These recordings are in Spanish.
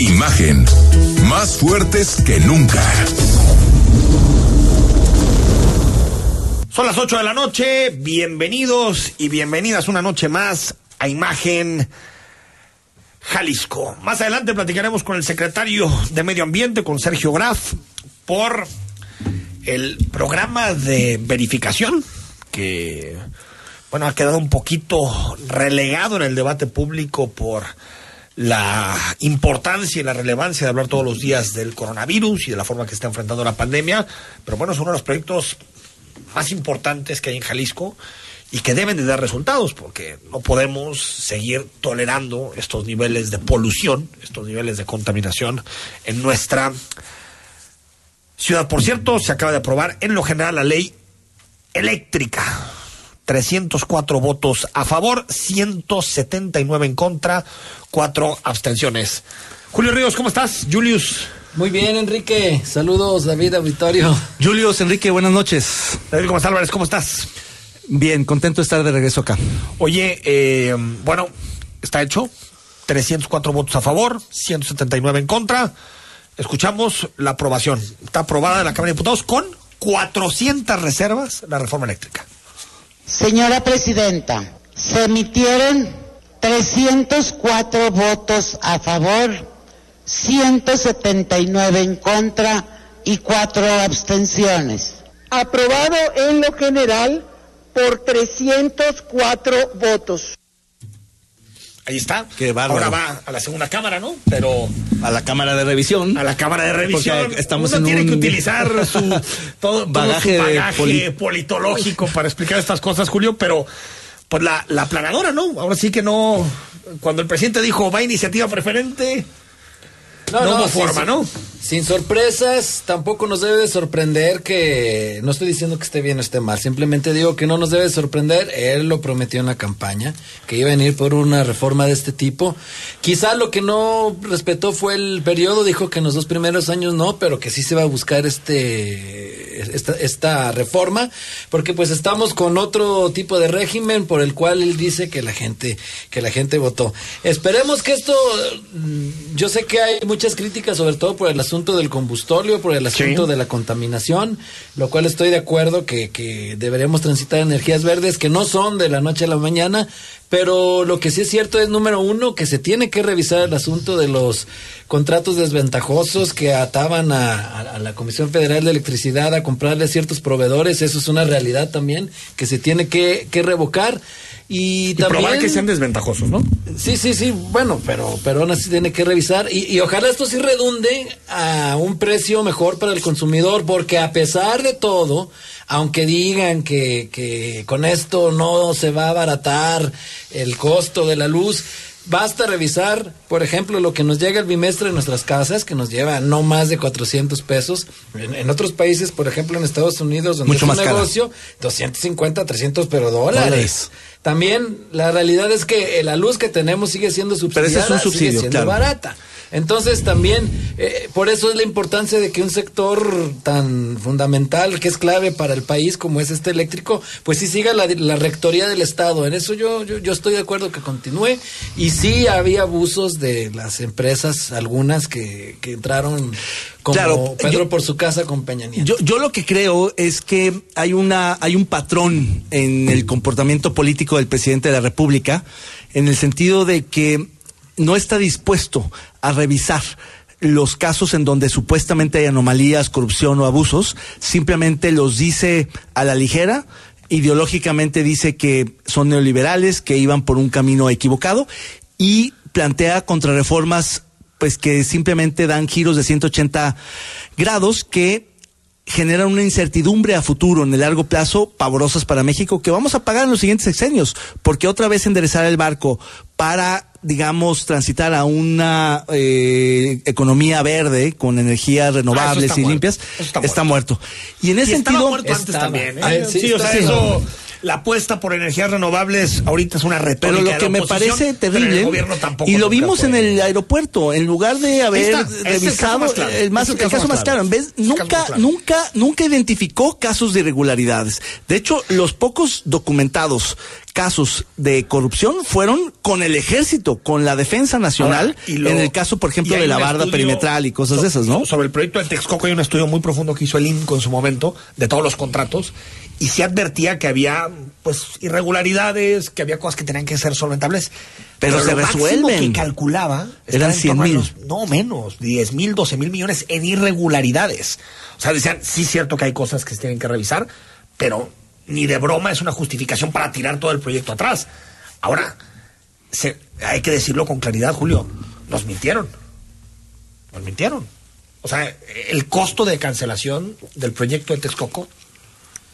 Imagen. Más fuertes que nunca. Son las 8 de la noche. Bienvenidos y bienvenidas una noche más a Imagen Jalisco. Más adelante platicaremos con el secretario de Medio Ambiente, con Sergio Graf, por el programa de verificación que, bueno, ha quedado un poquito relegado en el debate público por la importancia y la relevancia de hablar todos los días del coronavirus y de la forma que está enfrentando la pandemia. Pero bueno, es uno de los proyectos más importantes que hay en Jalisco y que deben de dar resultados, porque no podemos seguir tolerando estos niveles de polución, estos niveles de contaminación en nuestra ciudad. Por cierto, se acaba de aprobar en lo general la ley eléctrica. 304 votos a favor, 179 en contra, 4 abstenciones. Julio Ríos, ¿cómo estás? Julius. Muy bien, Enrique. Saludos, David Auditorio. Julius, Enrique, buenas noches. David Gómez Álvarez, ¿cómo estás? Bien, contento de estar de regreso acá. Oye, eh, bueno, está hecho. 304 votos a favor, 179 en contra. Escuchamos la aprobación. Está aprobada en la Cámara de Diputados con 400 reservas la reforma eléctrica. Señora Presidenta, se emitieron 304 votos a favor, 179 en contra y 4 abstenciones. Aprobado en lo general por 304 votos. Ahí está. Qué. Ahora va a la segunda cámara, ¿no? Pero A la Cámara de Revisión. a la cámara de revisión. Porque estamos Uno en tiene un que utilizar su todo, todo bagaje su bagaje poli- politológico para explicar estas cosas, Julio, pero pues la, la planadora, ¿no? Ahora sí que no. Cuando el presidente dijo va iniciativa preferente, no, hubo sin- forma, ¿no? Sin sorpresas, tampoco nos debe de sorprender que, no estoy diciendo que esté bien o esté mal, simplemente digo que no nos debe de sorprender, él lo prometió en la campaña, que iba a venir por una reforma de este tipo. Quizá lo que no respetó fue el periodo, dijo que en los dos primeros años no, pero que sí se va a buscar este, esta, esta reforma, porque pues estamos con otro tipo de régimen por el cual él dice que la gente, que la gente votó. Esperemos que esto, mm, yo sé que hay muchas críticas, sobre todo por el asunto del combustorio, por el asunto de la contaminación, lo cual estoy de acuerdo que, que deberemos transitar energías verdes que no son de la noche a la mañana, pero lo que sí es cierto es, número uno, que se tiene que revisar el asunto de los contratos desventajosos que ataban a, a- a la Comisión Federal de Electricidad a comprarle a ciertos proveedores. Eso es una realidad también que se tiene que, que revocar. Y, Y también... probar que sean desventajosos, ¿no? Sí, sí, sí, bueno, pero, pero aún así tiene que revisar y, y ojalá esto sí redunde a un precio mejor para el consumidor, porque a pesar de todo, aunque digan que, que con esto no se va a abaratar el costo de la luz, basta revisar, por ejemplo, lo que nos llega el bimestre en nuestras casas, que nos lleva no más de 400 pesos. En, en otros países, por ejemplo, en Estados Unidos, donde Mucho es un más cara. negocio, 250, 300, pero dólares. Dólares. También la realidad es que la luz que tenemos sigue siendo Pero subsidiada, ese es un subsidio, sigue siendo claro. barata. Entonces también, eh, por eso es la importancia de que un sector tan fundamental, que es clave para el país como es este eléctrico, pues sí siga la, la rectoría del Estado. En eso yo, yo, yo estoy de acuerdo que continúe. Y sí había abusos de las empresas, algunas que, que entraron como Claro, Pedro yo- por su casa con Peña Nieto. Yo, yo lo que creo es que hay una hay un patrón en el comportamiento político del presidente de la República en el sentido de que no está dispuesto a revisar los casos en donde supuestamente hay anomalías, corrupción o abusos, simplemente los dice a la ligera, ideológicamente dice que son neoliberales, que iban por un camino equivocado y plantea contrarreformas pues que simplemente dan giros de 180 grados que generan una incertidumbre a futuro en el largo plazo pavorosas para México que vamos a pagar en los siguientes sexenios, porque otra vez enderezar el barco para digamos, transitar a una eh, economía verde con energías renovables está y muerto. limpias, está está, muerto. muerto. Y en ese Y sentido, muerto antes estaba. también, ¿eh? Ah, Sí, sí, o sea, está- eso, la apuesta por energías renovables ahorita es una retórica. pero lo que me parece terrible, y lo vimos en el aeropuerto, en lugar de haber es el caso revisado más claro, el, más, ese es el caso más claro, en vez, nunca, claro. nunca, nunca identificó casos de irregularidades. De hecho, los pocos documentados casos de corrupción fueron con el ejército, con la defensa nacional, Ahora, y lo- en el caso, por ejemplo, de la barda estudio perimetral y cosas so- de esas, ¿no? Sobre el proyecto de Texcoco hay un estudio muy profundo que hizo el INCO en su momento, de todos los contratos, y se advertía que había pues irregularidades, que había cosas que tenían que ser solventables. Pero se lo resuelven. que calculaba Eran estaba en torno a 100,000. los- No, menos, 10 mil, 12 mil millones en irregularidades. O sea, decían, sí es cierto que hay cosas que se tienen que revisar, pero ni de broma es una justificación para tirar todo el proyecto atrás. Ahora, se- hay que decirlo con claridad, Julio, nos mintieron. Nos mintieron. O sea, el costo de cancelación del proyecto de Texcoco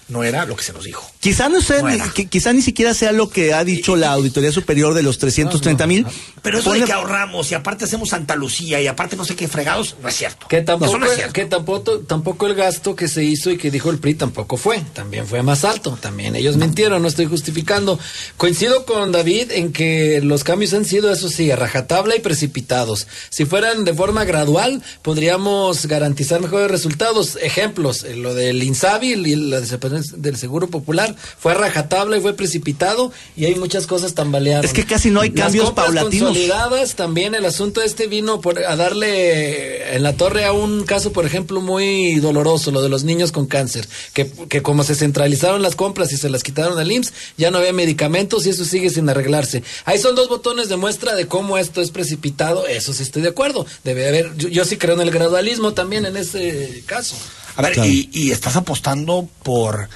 no era lo que se nos dijo. Quizá no sea, No ni, quizá ni siquiera sea lo que ha dicho la Auditoría Superior de los 330 mil. Pero eso de que ahorramos y aparte hacemos Santa Lucía y aparte no sé qué fregados, no es cierto. Que tampoco, Eso no es cierto. que tampoco, tampoco el gasto que se hizo y que dijo el PRI tampoco fue, también fue más alto, también ellos mintieron, no estoy justificando. Coincido con David en que los cambios han sido, eso sí, a rajatabla y precipitados. Si fueran de forma gradual, podríamos garantizar mejores resultados. Ejemplos, eh, lo del INSABI y la desaparición del Seguro Popular fue rajatabla y fue precipitado y hay muchas cosas tambaleadas. Es que casi no hay Las cambios compras paulatinos. consolidadas, también el asunto este vino por, a darle en la torre a un caso, por ejemplo, muy doloroso, lo de los niños con cáncer, que, que como se centralizaron las compras y se las quitaron al IMSS, ya no había medicamentos y eso sigue sin arreglarse. Ahí son dos botones de muestra de cómo esto es precipitado, eso sí estoy de acuerdo. Debe haber, yo, yo sí creo en el gradualismo también en ese caso. A ver, Claro. y, y estás apostando por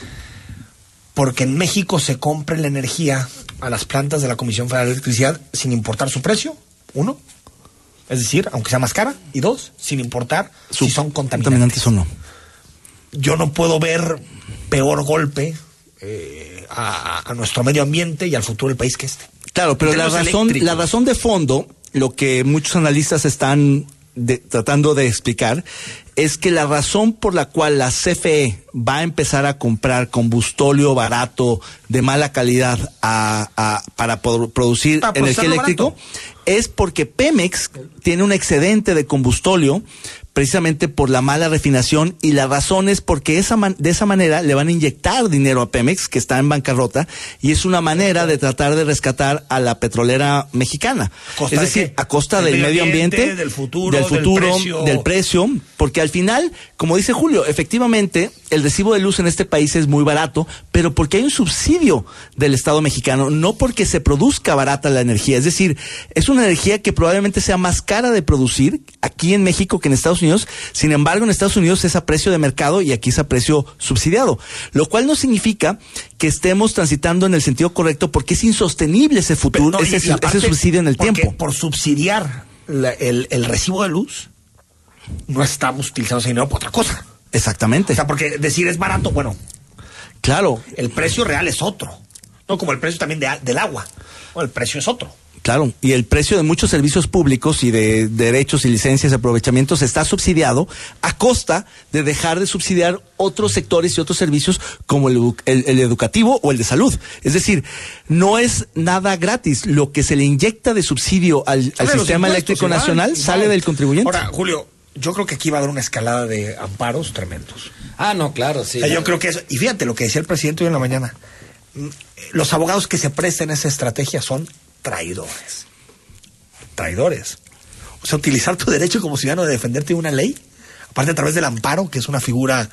porque en México se compre la energía a las plantas de la Comisión Federal de Electricidad sin importar su precio, uno. Es decir, aunque sea más cara, y dos, sin importar Su- si son contaminantes. o no. Yo no puedo ver peor golpe eh, a, a nuestro medio ambiente y al futuro del país que este. Claro, pero la razón, eléctricos. la razón de fondo, lo que muchos analistas están de- tratando de explicar, es que la razón por la cual la CFE va a empezar a comprar combustóleo barato de mala calidad a- a- para poder producir Para energía eléctrica es porque Pemex tiene un excedente de combustóleo precisamente por la mala refinación y la razón es porque esa man- de esa manera le van a inyectar dinero a Pemex que está en bancarrota y es una manera de tratar de rescatar a la petrolera mexicana. ¿Costa Es de decir, a costa Del del, medio ambiente, ambiente, del futuro, del del futuro, precio. del precio, porque al final, como dice Julio, efectivamente el recibo de luz en este país es muy barato, pero porque hay un subsidio del Estado mexicano, no porque se produzca barata la energía. Es decir, es una energía que probablemente sea más cara de producir aquí en México que en Estados Unidos. Sin embargo, en Estados Unidos es a precio de mercado y aquí es a precio subsidiado, lo cual no significa que estemos transitando en el sentido correcto porque es insostenible ese futuro, no, ese, ese subsidio en el tiempo. Por subsidiar la- el, el recibo de luz, no estamos utilizando ese dinero para otra cosa. Exactamente. O sea, porque decir es barato, bueno, claro, el precio real es otro. No como el precio también de del agua. No, el precio es otro. Claro, y el precio de muchos servicios públicos y de derechos y licencias y aprovechamientos está subsidiado a costa de dejar de subsidiar otros sectores y otros servicios como el, edu- el- el educativo o el de salud. Es decir, no es nada gratis. Lo que se le inyecta de subsidio al, sistema eléctrico nacional sale del contribuyente. Ahora, Julio, yo creo que aquí va a haber una escalada de amparos tremendos. Ah, no, claro, sí. O sea, yo creo que eso, y fíjate lo que decía el presidente hoy en la mañana, mm, los abogados que se presten a esa estrategia son traidores. Traidores. O sea, utilizar tu derecho como ciudadano de defenderte de una ley, aparte a través del amparo, que es una figura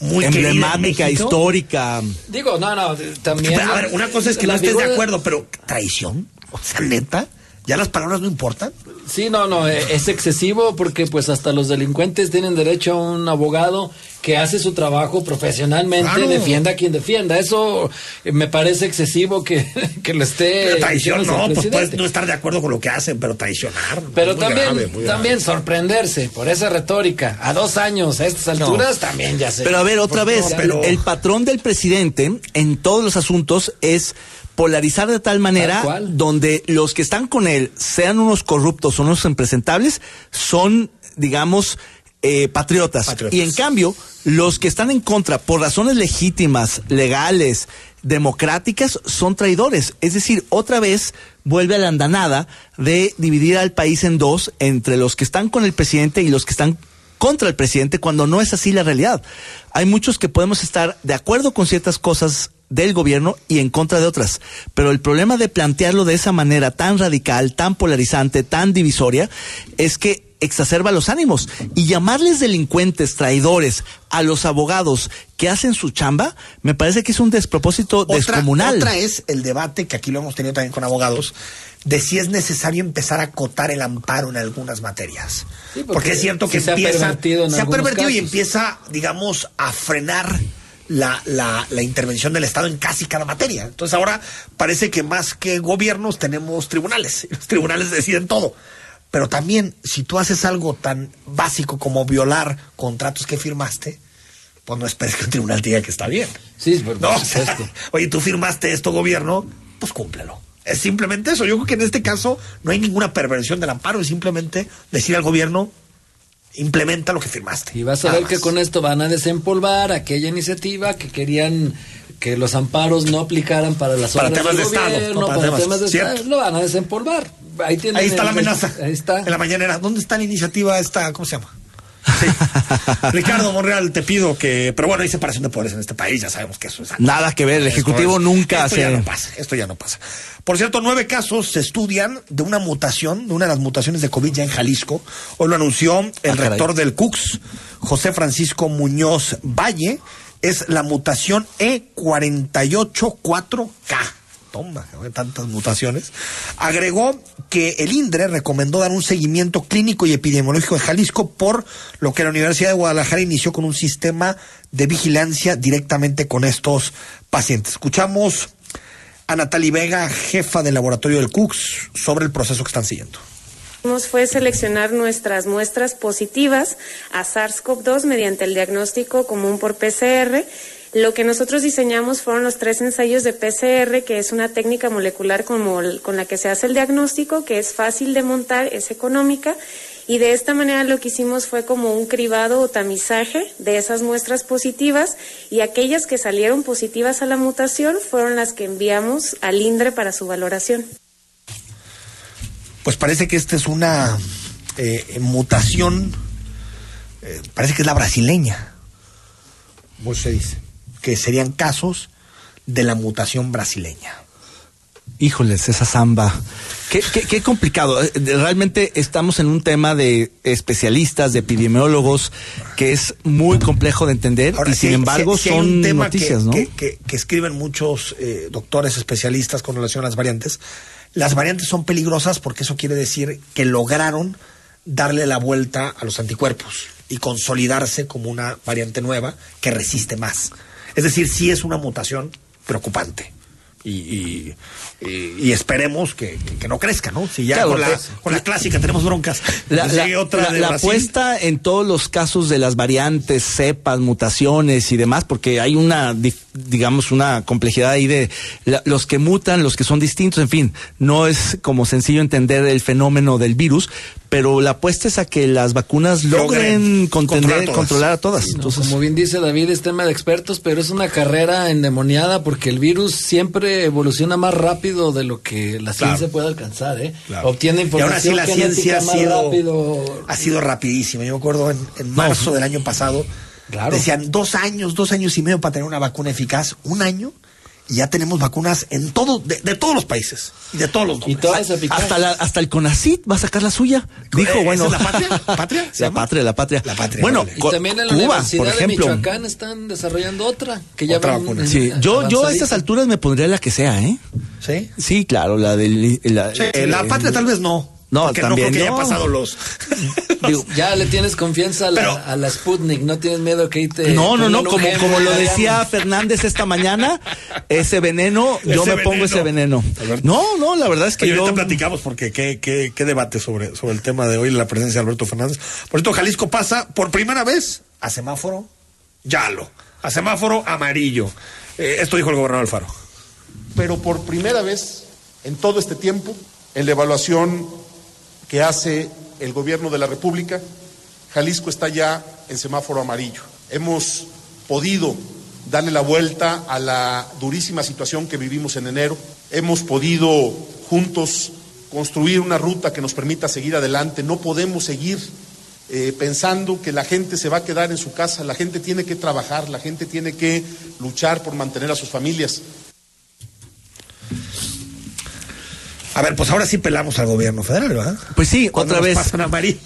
muy Emblemática, histórica. Digo, no, no, también. A ver, una cosa es que no estés de acuerdo, pero traición, o sea, neta, ya las palabras no importan. Sí, no, no, eh, es excesivo porque pues hasta los delincuentes tienen derecho a un abogado que hace su trabajo profesionalmente, Claro. defienda a quien defienda. Eso eh, me parece excesivo que, que lo esté... Pero traición no, pues puedes no estar de acuerdo con lo que hacen, pero traicionar. Pero muy también, grave, muy grave. también sorprenderse por esa retórica. A dos años, a estas alturas, también ya sé. Pero a ver, otra vez, no, pero- el patrón del presidente en todos los asuntos es polarizar de tal manera Tal donde los que están con él sean unos corruptos o unos impresentables, son, digamos, eh, patriotas. Patriotas. Y en cambio, los que están en contra por razones legítimas, legales, democráticas, son traidores. Es decir, otra vez vuelve a la andanada de dividir al país en dos entre los que están con el presidente y los que están contra el presidente cuando no es así la realidad. Hay muchos que podemos estar de acuerdo con ciertas cosas del gobierno y en contra de otras. Pero el problema de plantearlo de esa manera tan radical, tan polarizante, tan divisoria, es que exacerba los ánimos. Y llamarles delincuentes, traidores a los abogados que hacen su chamba, me parece que es un despropósito Otra, descomunal. otra es el debate que aquí lo hemos tenido también con abogados de si es necesario empezar a acotar el amparo en algunas materias. Sí, porque porque, es cierto que se ha pervertido en se ha pervertido y empieza, digamos, a frenar la, la, la intervención del Estado en casi cada materia. Entonces ahora parece que más que gobiernos tenemos tribunales. Los tribunales deciden todo. Pero también, si tú haces algo tan básico como violar contratos que firmaste, pues no esperes que un tribunal te diga que está bien. Sí, por, No, o sea, oye, tú firmaste esto, gobierno, pues cúmplelo. Es simplemente eso. Yo creo que en este caso no hay ninguna perversión del amparo, es simplemente decir al gobierno, implementa lo que firmaste. Y vas a ver que más. con esto van a desempolvar aquella iniciativa que querían que los amparos no aplicaran para las Para obras temas de Estado, gobierno, no para para, temas- temas de cierto. Estado, lo van a desempolvar. Ahí, Ahí está el- la amenaza. Ahí está. En la mañanera. ¿Dónde está la iniciativa esta? ¿Cómo se llama? Sí. Ricardo Monreal, te pido que. Pero bueno, hay separación de poderes en este país, ya sabemos que eso es. Nada que ver, el Esto Ejecutivo es- nunca esto hace... ya no pasa, esto ya no pasa. Por cierto, nueve casos se estudian de una mutación, de una de las mutaciones de COVID ya en Jalisco. Hoy lo anunció el Ah, rector del CUCS, José Francisco Muñoz Valle. Es la mutación E E484K. Tantas mutaciones. Agregó que el INDRE recomendó dar un seguimiento clínico y epidemiológico de Jalisco, por lo que la Universidad de Guadalajara inició con un sistema de vigilancia directamente con estos pacientes. Escuchamos a Natalie Vega, jefa del laboratorio del CUCS, sobre el proceso que están siguiendo. fue seleccionar nuestras muestras positivas a SARS-CoV-2 mediante el diagnóstico común por PCR. Lo que nosotros diseñamos fueron los tres ensayos de PCR, que es una técnica molecular como el- con la que se hace el diagnóstico, que es fácil de montar, es económica. Y de esta manera lo que hicimos fue como un cribado o tamizaje de esas muestras positivas y aquellas que salieron positivas a la mutación fueron las que enviamos al INDRE para su valoración. Pues parece que esta es una eh, mutación, eh, parece que es la brasileña, pues se dice, que serían casos de la mutación brasileña. Híjoles, esa zamba. Qué, qué- qué complicado. Eh, Realmente estamos en un tema de especialistas, de epidemiólogos, que es muy complejo de entender Ahora, y sin embargo son noticias, que, ¿no? que, que- que escriben muchos eh, doctores especialistas con relación a las variantes. Las variantes son peligrosas porque eso quiere decir que lograron darle la vuelta a los anticuerpos y consolidarse como una variante nueva que resiste más. Es decir, sí es una mutación preocupante. Y, y- y- esperemos que, que- no crezca, ¿no? Si ya Claro, con, la, con la clásica tenemos broncas. La, pues la- otra de apuesta en todos los casos de las variantes, cepas, mutaciones y demás, porque hay una, digamos, una complejidad ahí de la- los que mutan, los que son distintos, en fin, no es como sencillo entender el fenómeno del virus, pero la apuesta es a que las vacunas logren Logren contender- controlar a todas. No, Entonces, como bien dice David, es tema de expertos, pero es una carrera endemoniada porque el virus siempre evoluciona más rápido de lo que la Claro. ciencia puede alcanzar, ¿eh? Claro. Obtiene Y aún así información la ciencia ha más sido, rápido. ha sido rapidísima. Yo me acuerdo en, en marzo del año pasado, Claro. decían dos años, dos años y medio para tener una vacuna eficaz, un año, y ya tenemos vacunas en todo, de, de todos los países y de todos los Y nombres. todas hasta, la- hasta el CONACIT va a sacar la suya. Dijo, ¿Esa bueno. es la patria? ¿Patria? ¿Se La llama? patria, la patria. La patria, Bueno, órale. Y también en la Cuba, Universidad por ejemplo. de Michoacán están desarrollando otra, que ya Otra van vacuna. en- Sí, yo, yo a estas alturas me pondría la que sea, ¿eh? ¿Sí? Sí, claro, la del... La, Sí, la eh, patria tal vez no. No, porque también no creo que no. haya pasado los... digo, Ya le tienes confianza a la, Pero- a la Sputnik, no tienes miedo que ahí te... no, no, no, como, como lo decía Fernández esta mañana, ese veneno, yo me pongo ese veneno. No, no, la verdad es que yo... ahorita platicamos porque qué, qué, qué debate sobre, sobre el tema de hoy, la presencia de Alberto Fernández. Por cierto, Jalisco pasa por primera vez a semáforo yalo, a semáforo amarillo. Eh, esto dijo el gobernador Alfaro. pero por primera vez en todo este tiempo, en la evaluación que hace el gobierno de la República, Jalisco está ya en semáforo amarillo. Hemos podido darle la vuelta a la durísima situación que vivimos en enero. Hemos podido juntos construir una ruta que nos permita seguir adelante. No podemos seguir eh, pensando que la gente se va a quedar en su casa. La gente tiene que trabajar, la gente tiene que luchar por mantener a sus familias. A ver, pues ahora sí pelamos al gobierno federal, ¿verdad? Pues sí, Cuando otra vez.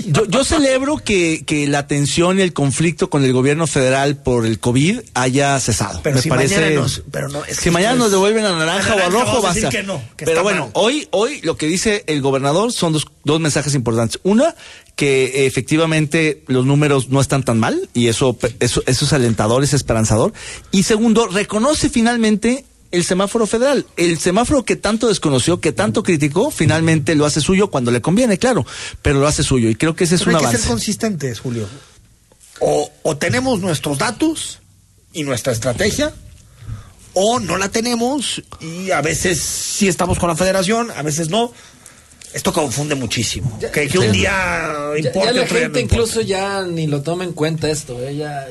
Yo, yo celebro que, que la tensión y el conflicto con el gobierno federal por el COVID haya cesado. Pero Me si parece. mañana nos- pero no, es si mañana esto nos devuelven a naranja, a o a rojo, va a ser. que no, que Pero bueno, mal. hoy, hoy lo que dice el gobernador son dos, dos mensajes importantes. Una, que efectivamente los números no están tan mal y eso, eso, eso es alentador, es esperanzador. Y segundo, reconoce finalmente el semáforo federal. El semáforo que tanto desconoció, que tanto criticó, finalmente lo hace suyo cuando le conviene, claro, pero lo hace suyo. Y creo que ese es Pero un hay que ser consistentes, Julio. O, o tenemos nuestros datos y nuestra estrategia, o no la tenemos y a veces sí estamos con la federación, a veces no. Esto confunde muchísimo. Ya- que, que un ya- día Ya, importe, ya la otro día gente no incluso ya ni lo toma en cuenta esto. ¿eh? Ya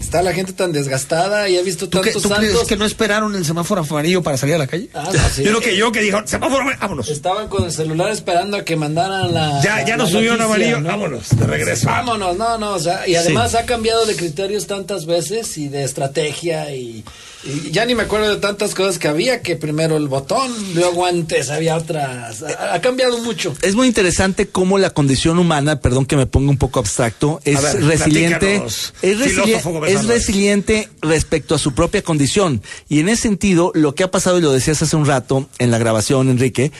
está la gente tan desgastada y ha visto ¿Tú, qué- tantos tú crees que no esperaron el semáforo amarillo para salir a la calle? Ah, sí. Yo lo que yo que dijo, semáforo amarillo, vámonos. Estaban con el celular esperando a que mandaran la. Ya, ya la nos subió un amarillo, ¿no? vámonos, de regreso. Vámonos, no, no, o sea, y además ha cambiado de criterios tantas veces y de estrategia y, y ya ni me acuerdo de tantas cosas que había, que primero el botón, luego antes había otras. Ha, ha cambiado mucho. es muy interesante cómo la condición humana, perdón que me ponga un poco abstracto, es ver, resiliente, es, resili- es resiliente respecto a su propia condición. Y en ese sentido, lo que ha pasado, y lo decías hace un rato en la grabación, Enrique,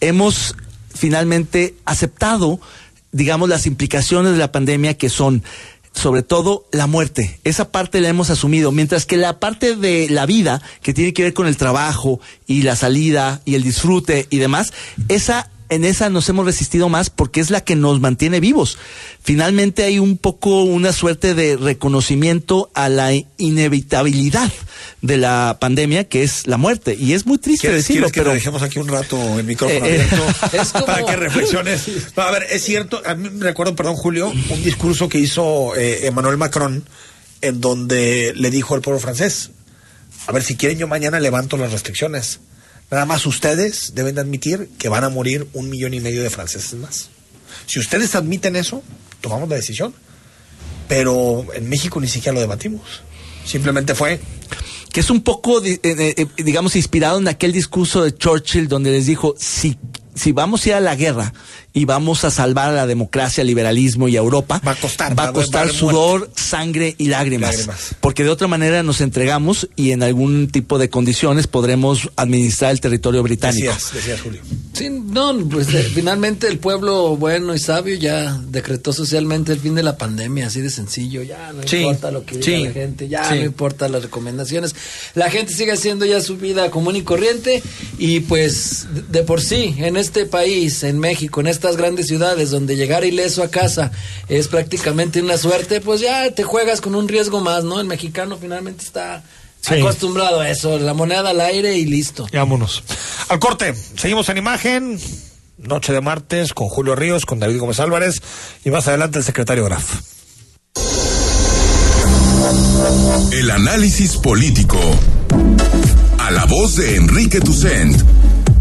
hemos finalmente aceptado, digamos, las implicaciones de la pandemia que son sobre todo la muerte. Esa parte la hemos asumido, mientras que la parte de la vida, que tiene que ver con el trabajo y la salida y el disfrute y demás, esa en esa nos hemos resistido más porque es la que nos mantiene vivos. Finalmente hay un poco una suerte de reconocimiento a la inevitabilidad de la pandemia, que es la muerte. Y es muy triste ¿Quieres, decirlo, que pero dejemos aquí un rato el micrófono Eh, eh, abierto como- para que reflexiones? No, a ver, es cierto, a mí me recuerdo, perdón, Julio, un discurso que hizo eh, Emmanuel Macron en donde le dijo al pueblo francés, a ver, si quieren yo mañana levanto las restricciones. Nada más ustedes deben de admitir que van a morir un millón y medio de franceses más. Si ustedes admiten eso, tomamos la decisión. Pero en México ni siquiera lo debatimos. Simplemente fue, que es un poco, eh, eh, digamos, inspirado en aquel discurso de Churchill donde les dijo, si, si vamos a ir a la guerra y vamos a salvar a la democracia, al liberalismo y a Europa, Va a costar, va a costar sudor, sangre y lágrimas, Lágrimas. Porque de otra manera nos entregamos y en algún tipo de condiciones podremos administrar el territorio británico. decías, decías Julio. Sí, no, pues eh, finalmente el pueblo bueno y sabio ya decretó socialmente el fin de la pandemia, así de sencillo, ya no Sí, importa lo que diga sí, la gente, ya sí. no importa las recomendaciones, la gente sigue haciendo ya su vida común y corriente y pues de, de por sí en este país, en México, en estas grandes ciudades donde llegar ileso a casa es prácticamente una suerte, pues ya te juegas con un riesgo más, ¿no? El mexicano finalmente está Sí. acostumbrado a eso, la moneda al aire y listo. Vámonos. Al corte, seguimos en imagen. Noche de martes con Julio Ríos, con David Gómez Álvarez y más adelante el secretario Graf. El análisis político. A la voz de Enrique Tucent.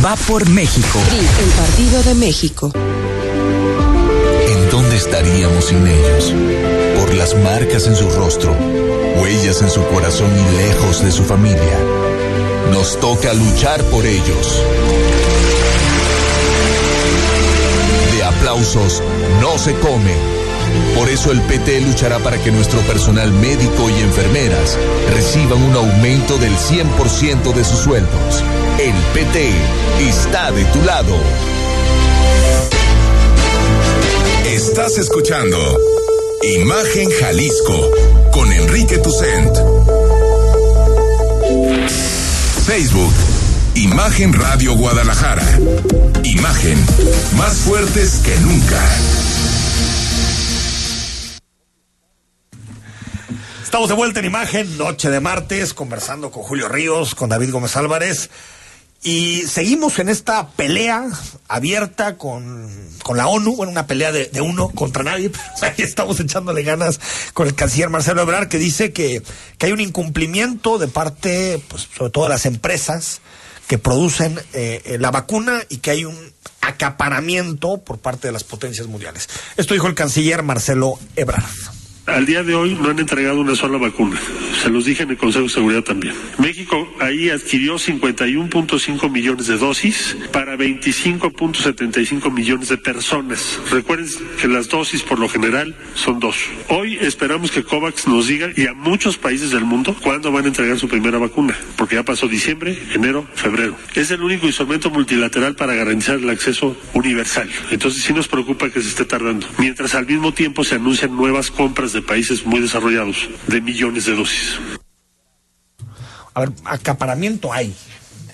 Va por México. el Partido de México. ¿En dónde estaríamos sin ellos? Por las marcas en su rostro, huellas en su corazón y lejos de su familia. Nos toca luchar por ellos. De aplausos no se come. Por eso el PT luchará para que nuestro personal médico y enfermeras reciban un aumento del 100% de sus sueldos. El PT está de tu lado. Estás escuchando Imagen Jalisco con Enrique Tucent. Facebook, Imagen Radio Guadalajara. Imagen, más fuertes que nunca. Estamos de vuelta en imagen, noche de martes, conversando con Julio Ríos, con David Gómez Álvarez. Y seguimos en esta pelea abierta con, con la ONU, bueno, una pelea de, uno contra nadie, pero estamos echándole ganas con el canciller Marcelo Ebrard, que dice que, que hay un incumplimiento de parte, pues, sobre todo de las empresas que producen eh, la vacuna y que hay un acaparamiento por parte de las potencias mundiales. Esto dijo el canciller Marcelo Ebrard. Al día de hoy no han entregado una sola vacuna. Se los dije en el Consejo de Seguridad también. México ahí adquirió 51.5 millones de dosis para 25.75 millones de personas. Recuerden que las dosis por lo general son dos. Hoy esperamos que COVAX nos diga y a muchos países del mundo cuándo van a entregar su primera vacuna, porque ya pasó diciembre, enero, febrero. Es el único instrumento multilateral para garantizar el acceso universal. Entonces sí nos preocupa que se esté tardando. Mientras al mismo tiempo se anuncian nuevas compras de países muy desarrollados de millones de dosis. A ver, acaparamiento hay.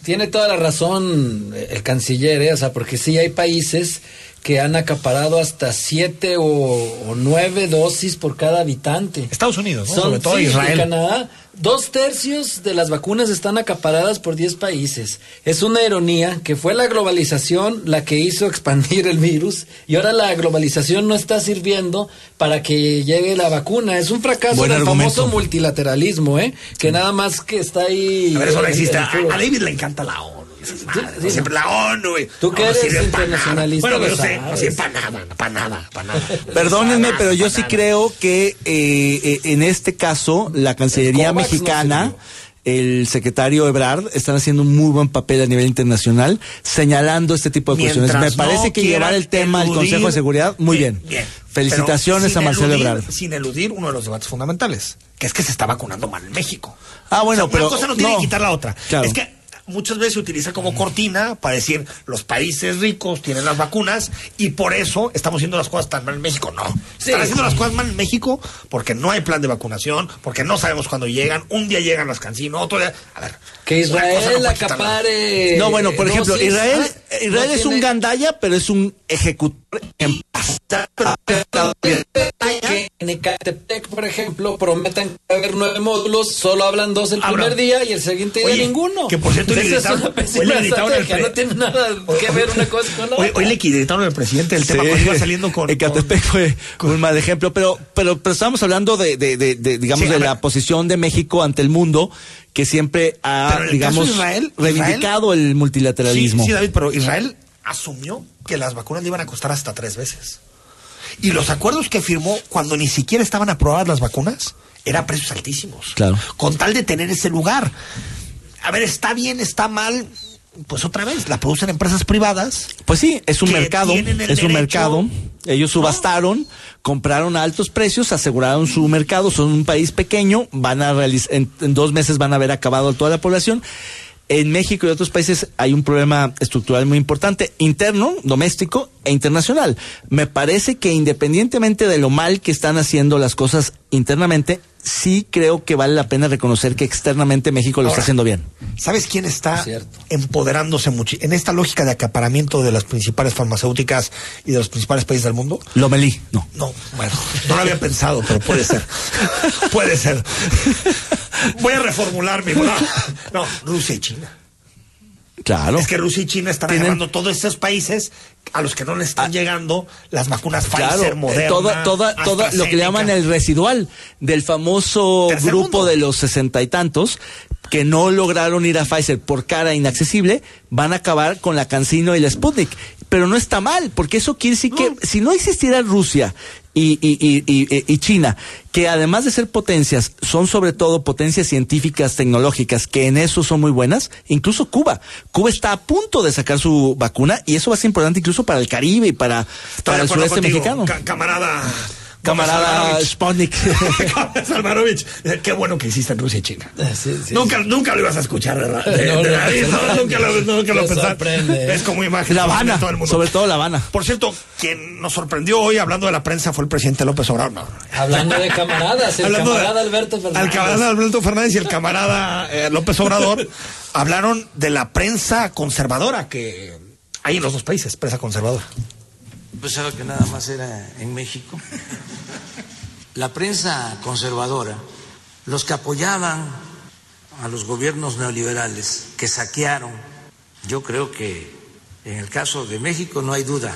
Tiene toda la razón el canciller, ¿eh? o sea, porque sí hay países que han acaparado hasta siete o, o nueve dosis por cada habitante. Estados Unidos, ¿no? Son, sobre todo sí, Israel. Canadá. Dos tercios de las vacunas están acaparadas por 10 países. Es una ironía que fue la globalización la que hizo expandir el virus y ahora la globalización no está sirviendo para que llegue la vacuna. Es un fracaso Buen del argumento. famoso multilateralismo, ¿eh? Que nada más que está ahí. A ver, eso no existe. a David le encanta la ONU. Siempre la ONU. güey. Tú que No, eres internacionalista. Bueno, pero sí, no sirve para nada, para nada, para nada. Perdónenme, pero yo sí creo que eh, eh, en este caso la Cancillería mexicana, el secretario Ebrard, están haciendo un muy buen papel a nivel internacional, señalando este tipo de Mientras cuestiones. Me no parece que llevar el tema al Consejo de Seguridad, muy bien. Bien. Felicitaciones a Marcelo eludir- Ebrard. Sin eludir uno de los debates fundamentales, que es que se está vacunando mal en México. Ah, bueno, O sea, pero Una cosa no tiene no. que quitar la otra. Claro. Es que muchas veces se utiliza como cortina para decir los países ricos tienen las vacunas y por eso estamos haciendo las cosas tan mal en México. No. Sí. están haciendo las cosas mal en México porque no hay plan de vacunación, porque no sabemos cuándo llegan. Un día llegan las cancinos, otro día. A ver. Que no Israel la- acapare. No, bueno, por ejemplo. Israel, Ah, Israel no es un gandaya, pero es un ejecutor en paz. en Ecatepec, por ejemplo, prometan que va a haber nueve módulos, solo hablan dos el Ahora, primer día y el siguiente día oye, ninguno. que por cierto, le es gritaron- una hoy le gritaron pre- no tiene nada que ver una cosa con la Hoy, otra. hoy le quitaron al presidente el tema cuando iba saliendo con. Ecatepec fue un mal ejemplo, pero, pero, pero estamos hablando de, de, de, de, digamos, Sí, de la posición de México ante el mundo, que siempre ha, el digamos, Israel, reivindicado el Sí, multilateralismo. sí, David, pero Israel asumió que las vacunas le iban a costar hasta tres veces. Y los acuerdos que firmó cuando ni siquiera estaban aprobadas las vacunas eran precios altísimos. Claro. Con tal de tener ese lugar. A ver, está bien, está mal. Pues otra vez, la producen empresas privadas. Pues sí, es un mercado, es un mercado. Ellos subastaron, compraron a altos precios, aseguraron su mercado, son un país pequeño, van a realiz- en, en dos meses van a haber acabado toda la población. En México y otros países hay un problema estructural muy importante, interno, doméstico e internacional. Me parece que independientemente de lo mal que están haciendo las cosas internamente, sí creo que vale la pena reconocer que externamente México lo Ahora, está haciendo bien. ¿Sabes quién está empoderándose mucho? En esta lógica de acaparamiento de las principales farmacéuticas y de los principales países del mundo. Lomelí, no. No, bueno, no lo había pensado, pero puede ser. puede ser. Voy a reformular mi. No, no, Rusia y China. Claro. Es que Rusia y China están Tienen- agarrando todos estos países a los que no le están llegando las vacunas Claro, Pfizer, eh, Moderna, toda, toda, toda lo que le llaman el residual del famoso grupo mundo. de los sesenta y tantos que no lograron ir a Pfizer por cara inaccesible, van a acabar con la Cancino y la Sputnik. Pero no está mal, porque eso quiere decir que si no existiera Rusia y, y, y, y- China, que además de ser potencias, son sobre todo potencias científicas, tecnológicas, que en eso son muy buenas, incluso Cuba. Cuba está a punto de sacar su vacuna y eso va a ser importante incluso para el Caribe y para, para el sureste contigo, mexicano. ca- camarada. Camarada. Gómez Alvarovich. Eh, Qué bueno que existe en Rusia y China. nunca, nunca lo ibas a escuchar, ¿verdad? De- No, de no, David, no, no, nunca lo, nunca lo Me pensaste. Es como imagen. La Habana, de todo el mundo. sobre todo La Habana. Por cierto, quien nos sorprendió hoy hablando de la prensa fue el presidente López Obrador. No. Hablando de camaradas, el Hablando de- camarada Alberto Fernández. Al camarada Alberto Fernández y el camarada eh, López Obrador hablaron de la prensa conservadora que hay en los dos países, prensa conservadora. Pensaba que nada más era en México. La prensa conservadora, los que apoyaban a los gobiernos neoliberales, que saquearon, yo creo que en el caso de México no hay duda.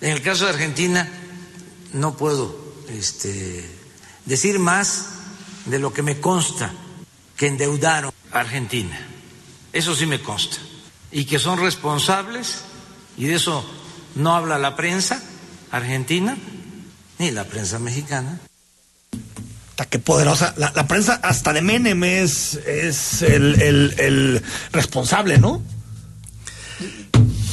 En el caso de Argentina no puedo este, decir más de lo que me consta que endeudaron a Argentina. Eso sí me consta. Y que son responsables, y de eso no habla la prensa argentina ni la prensa mexicana. Puta, Qué poderosa. La, la prensa hasta de Menem es, es el, el- el responsable, ¿no?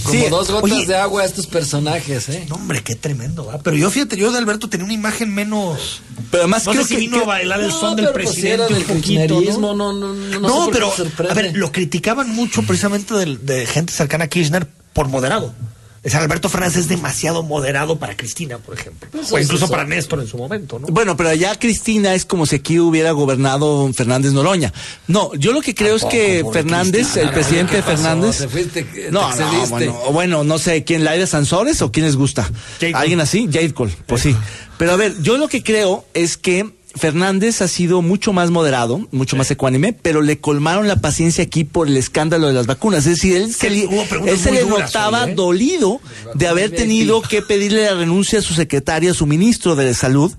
Como Sí, dos gotas oye, de agua a estos personajes, ¿eh? No, hombre, qué tremendo, ¿va? Pero yo, fíjate, yo de Alberto tenía una imagen menos. Pero además no creo sé si que- vino que- a bailar el No, son del pues presidente era un del poquito, ¿no? no, no, no, no sé pero, a ver, lo criticaban mucho precisamente de, de gente cercana a Kirchner por moderado. O sea, Alberto Fernández es demasiado moderado para Cristina, por ejemplo. Pues o incluso eso. para Néstor en su momento, ¿no? Bueno, pero allá Cristina es como si aquí hubiera gobernado Fernández Noroña. No, yo lo que creo es que Fernández, Cristina, el presidente. Fernández. Te fuiste, te No, no, bueno, bueno, no sé, ¿quién? ¿Laira Sansores o quién les gusta? Jade Cole. ¿Alguien así? Jade Cole, pues sí. Pero a ver, yo lo que creo es que Fernández ha sido mucho más moderado, mucho más ecuánime, pero le colmaron la paciencia aquí por el escándalo de las vacunas. Es decir, él se, Sí, le- él se notaba hoy, ¿eh? dolido de haber tenido que pedirle la renuncia a su secretaria, a su ministro de salud,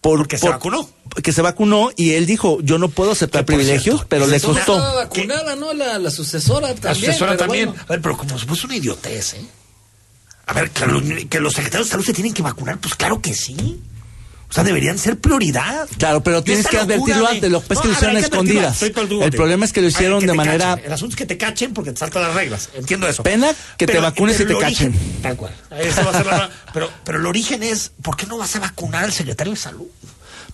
por, Porque se vacunó. Que se vacunó y él dijo, yo no puedo aceptar privilegios, cierto, pero le es costó. Estaba vacunada, ¿no? La, la sucesora La también. sucesora pero también. bueno. A ver, pero como supuesto una idiotez, ¿eh? A ver, que, lo- que los secretarios de salud se tienen que vacunar, pues claro que sí. O sea, deberían ser prioridad. Claro, pero tienes que advertirlo de- antes, lo que pasa es que No, lo hicieron escondidas. El problema es que lo hicieron de manera- cachen. El asunto es que te cachen porque te saltan las reglas. Entiendo eso. Pena que te vacunes y te origen- cachen. Tal cual. Eso va a ser la- pero, pero el origen es, ¿por qué no vas a vacunar al secretario de salud?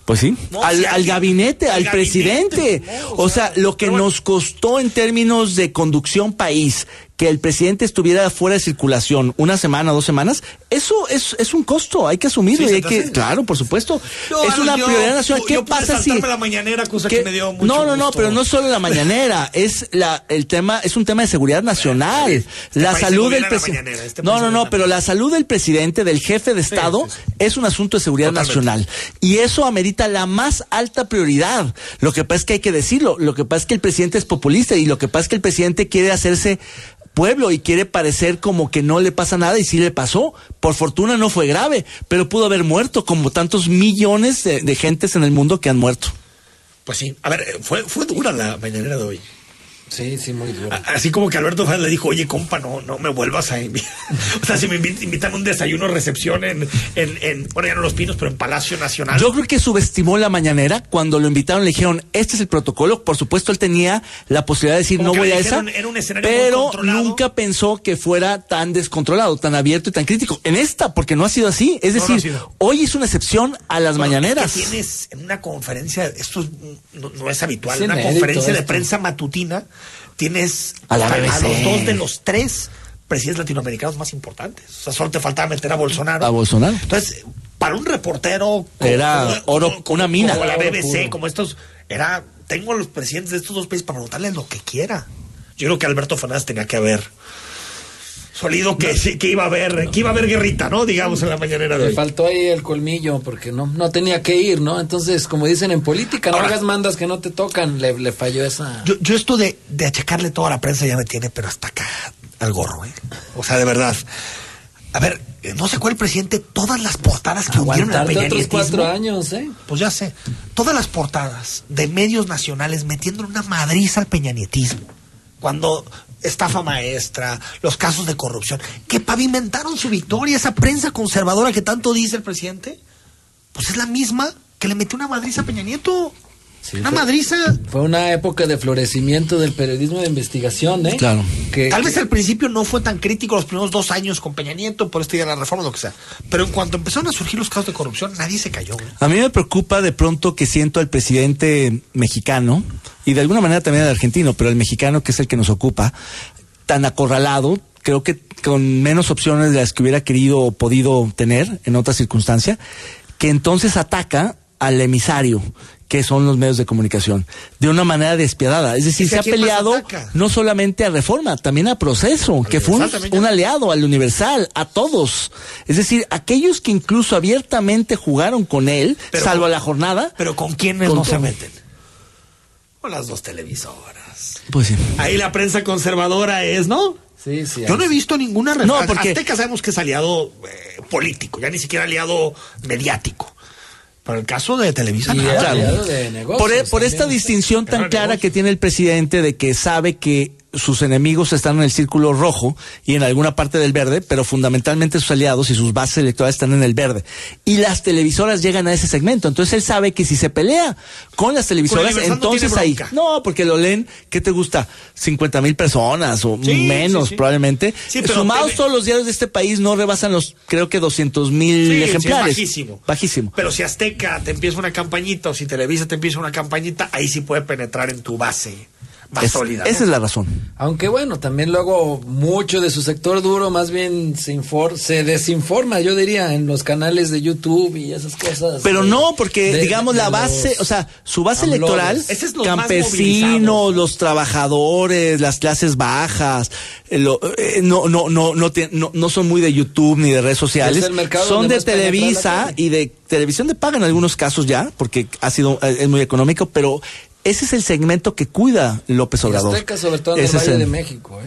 Pues sí, No, al, si al gabinete, al gabinete, presidente. no, o o sea, sea, lo que bueno. nos costó en términos de conducción país, que el presidente estuviera fuera de circulación una semana, dos semanas, eso es, es un costo, hay que asumirlo. Sí, y hay ¿se te que, claro, por supuesto. No, es una yo- prioridad nacional. ¿Qué yo pasa si.? la mañanera, cosa que me dio mucho no, no, no, pero no solo la mañanera, es la, el tema, es un tema de seguridad nacional. la país se salud del la presidente. este no, no, no, pero la salud del presidente, del jefe de Estado, es un asunto de seguridad nacional. Y eso amerita la más alta prioridad. Lo que pasa es que hay que decirlo. Lo que pasa es que el presidente es populista y lo que pasa es que el presidente quiere hacerse pueblo y quiere parecer como que no le pasa nada y sí le pasó. Por fortuna no fue grave, pero pudo haber muerto como tantos millones de, de gentes en el mundo que han muerto. Pues sí. A ver, fue, fue dura la mañanera de hoy. Sí, sí, muy duro. Así como que Alberto Fernández le dijo, oye, compa, no, no me vuelvas a invitar. o sea, si me invit- invitan a un desayuno recepción en, en, en, bueno, ya no Los Pinos, pero en Palacio Nacional. Yo creo que subestimó la mañanera cuando lo invitaron, le dijeron, este es el protocolo. Por supuesto, él tenía la posibilidad de decir, Como no voy a esa, era un escenario pero controlado. nunca pensó que fuera tan descontrolado, tan abierto y tan crítico. En esta, porque no ha sido así. Es No, no ha decir, hoy es una excepción a las Bueno, mañaneras. es que tienes en una conferencia, esto es- no, no es habitual, Es una conferencia de esto. prensa matutina, tienes A la a los dos de los tres presidentes latinoamericanos más importantes. O sea, solo te faltaba meter a Bolsonaro. A Bolsonaro. Entonces, para un reportero como- Era oro, una mina. como la BBC, como estos, era, tengo a los presidentes de estos dos países para preguntarles lo que quiera. Yo creo que Alberto Fernández tenía que haber solido que, sí, que iba a haber, que iba a haber guerrita, ¿no? Digamos en la mañanera de Le hoy. faltó ahí el colmillo porque no, no tenía que ir, ¿no? Entonces, como dicen en política, no Ahora- hagas mandas que no te tocan. Le, le falló esa. Yo, yo esto de, de achacarle toda la prensa ya me tiene, pero hasta acá al gorro, ¿eh? O sea, de verdad. A ver, no sé cuál presidente, todas las portadas que al Aguantarte otros cuatro años, ¿eh? Pues ya sé. Todas las portadas de medios nacionales metiéndole una madriza al peñanietismo. Cuando estafa maestra, los casos de corrupción, que pavimentaron su victoria, esa prensa conservadora que tanto dice el presidente, pues es la misma que le metió una madriza a Peña Nieto. Una fue- madriza. Fue una época de florecimiento del periodismo de investigación, ¿eh? Claro. Que, Tal vez al principio no fue tan crítico los primeros dos años con Peña Nieto, por este día de la reforma, lo que sea. Pero en cuanto empezaron a surgir los casos de corrupción, nadie se cayó. güey. A mí me preocupa de pronto que siento al presidente mexicano, y de alguna manera también al argentino, pero el mexicano, que es el que nos ocupa, tan acorralado, creo que con menos opciones de las que hubiera querido o podido tener en otra circunstancia, que entonces ataca al emisario, que son los medios de comunicación, de una manera despiadada. Es decir, ¿Es que se ha peleado no solamente a Reforma, también a Proceso, que fue un, aliado al Universal, a todos. Es decir, aquellos que incluso abiertamente jugaron con él, Pero- salvo a la jornada. Pero ¿con quiénes Con no se meten? Con las dos televisoras. Pues sí. Ahí la prensa conservadora es, ¿no? Sí, sí. Yo no he visto ninguna reforma. No, porque- Azteca sabemos que es aliado eh, político, ya ni siquiera aliado mediático. Pero el caso de Televisa, Y nada. era aliado de negocios Por, e- por esta distinción tan Claro, clara que tiene el presidente de que sabe que sus enemigos están en el círculo rojo y en alguna parte del verde, pero fundamentalmente sus aliados y sus bases electorales están en el verde. Y las televisoras llegan a ese segmento. Entonces él sabe que si se pelea con las televisoras, entonces ahí. No, porque lo leen, ¿qué te gusta? 50 mil personas o Sí, menos sí, sí. probablemente. Sumados todos los diarios de este país no rebasan los, creo que 200 mil ejemplares. es bajísimo. Bajísimo. Pero si Azteca te empieza una campañita o si Televisa te empieza una campañita, ahí sí puede penetrar en tu base más Es- sólida. ¿no? esa es la razón. Aunque bueno, también luego mucho de su sector duro más bien se, infor- se desinforma, yo diría, en los canales de YouTube y esas cosas. Pero de- no, porque de- digamos de la base, o sea, su base electoral, Ese es los más movilizados, campesinos, los trabajadores, las clases bajas, eh, lo- eh, no, no, no, no, no, no son muy de YouTube ni de redes sociales, Es el mercado son de Televisa tele. y de televisión de paga en algunos casos ya, porque ha sido, eh, es muy económico, pero ese es el segmento que cuida López y Obrador. Azteca, sobre todo en el Ese es Valle el- de México. ¿eh?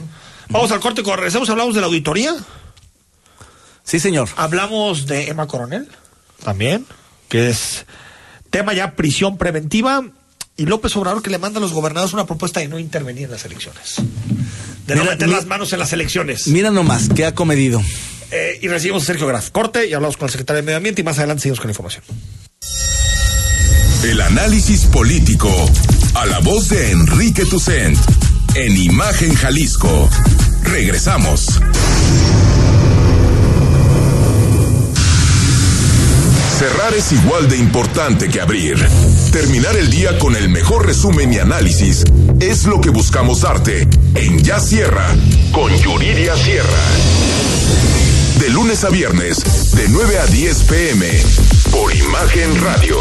Vamos al corte, cuando regresemos hablamos de la auditoría. Sí, señor. Hablamos de Emma Coronel, también, que es tema ya prisión preventiva. Y López Obrador que le manda a los gobernadores una propuesta de no intervenir en las elecciones. De no meter mi- las manos en las elecciones. Mira nomás, que ha comedido. Eh, y recibimos a Sergio Graf. Corte y hablamos con el secretario de Medio Ambiente y más adelante seguimos con la información. El análisis político. A la voz de Enrique Tucent. En Imagen Jalisco. Regresamos. Cerrar es igual de importante que abrir. Terminar el día con el mejor resumen y análisis es lo que buscamos darte en Ya Sierra con Yuridia Sierra. De lunes a viernes, de 9 a 10 pm, por Imagen Radio.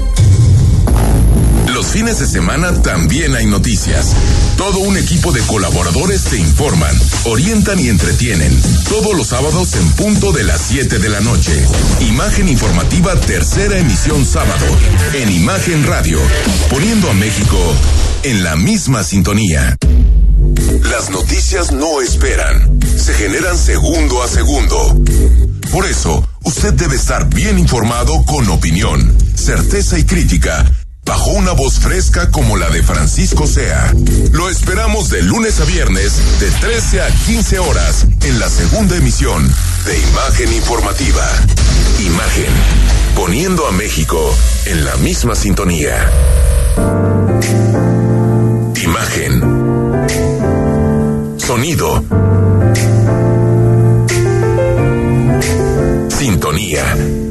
Los fines de semana también hay noticias. Todo un equipo de colaboradores te informan, orientan y entretienen. Todos los sábados en punto de las 7 de la noche. Imagen informativa tercera emisión sábado. En Imagen Radio. Poniendo a México en la misma sintonía. Las noticias no esperan. Se generan segundo a segundo. Por eso, usted debe estar bien informado con opinión, certeza y crítica bajo una voz fresca como la de Francisco Sea. Lo esperamos de lunes a viernes de 13 a 15 horas en la segunda emisión de Imagen Informativa. Imagen, poniendo a México en la misma sintonía. Imagen. Sonido. Sintonía.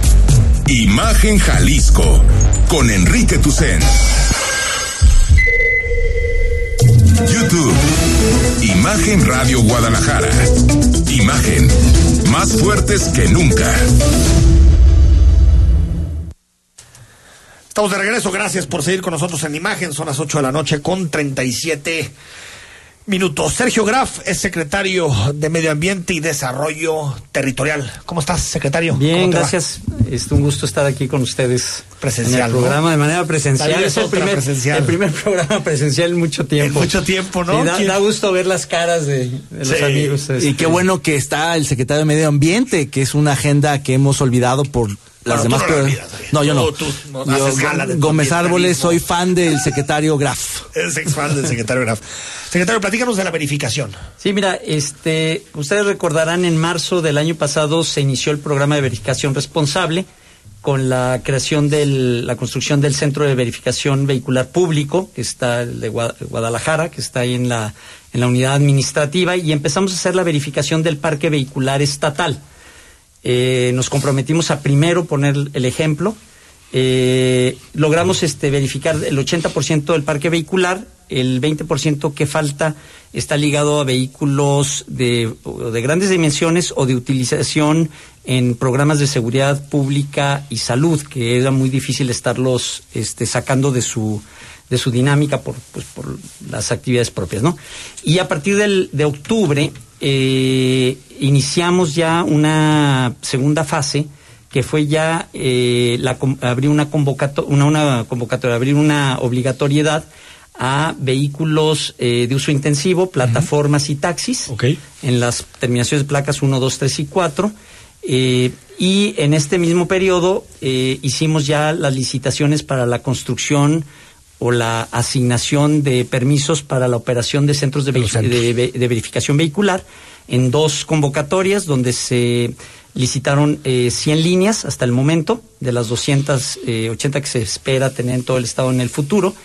Imagen Jalisco con Enrique Tucen. YouTube. Imagen Radio Guadalajara. Imagen. Más fuertes que nunca. Estamos de regreso, gracias por seguir con nosotros en Imagen. Son las 8 de la noche con 37 minutos. Sergio Graf es secretario de Medio Ambiente y Desarrollo Territorial. ¿Cómo estás, secretario? Bien, gracias. Es un gusto estar aquí con ustedes. Presencial. En el programa de manera presencial. Es el primer, presencial. el primer programa presencial en mucho tiempo. En mucho tiempo, ¿no? Sí, da, da, gusto ver las caras de, de sí. los amigos. Este. Y qué bueno que está el secretario de Medio Ambiente, que es una agenda que hemos olvidado por las bueno, demás no, no, yo no. Tú, tú yo, Gómez Árboles, soy fan del secretario Graf. Es ex fan del secretario Graf. Secretario, platícanos de la verificación. Sí, mira, este, ustedes recordarán en marzo del año pasado se inició el programa de verificación responsable con la creación de la construcción del centro de verificación vehicular público, que está de Guadalajara, que está ahí en la, en la unidad administrativa, y empezamos a hacer la verificación del parque vehicular estatal. Eh, nos comprometimos a primero poner el ejemplo. Eh, logramos este, verificar el 80% del parque vehicular, el 20% que falta está ligado a vehículos de, de, grandes dimensiones o de utilización en programas de seguridad pública y salud, que era muy difícil estarlos este, sacando de su, de su dinámica por, pues, por las actividades propias, ¿no? Y a partir del, de octubre eh, iniciamos ya una segunda fase que fue ya eh, la, abrir una convocatoria, una, una convocatoria, abrir una obligatoriedad a vehículos eh, de uso intensivo, plataformas uh -huh. y taxis, okay. en las terminaciones de placas 1, 2, 3 y 4. Eh, y en este mismo periodo eh, hicimos ya las licitaciones para la construcción o la asignación de permisos para la operación de centros de, verificación vehicular en dos convocatorias donde se licitaron eh, 100 líneas hasta el momento, de las 280 que se espera tener en todo el estado en el futuro,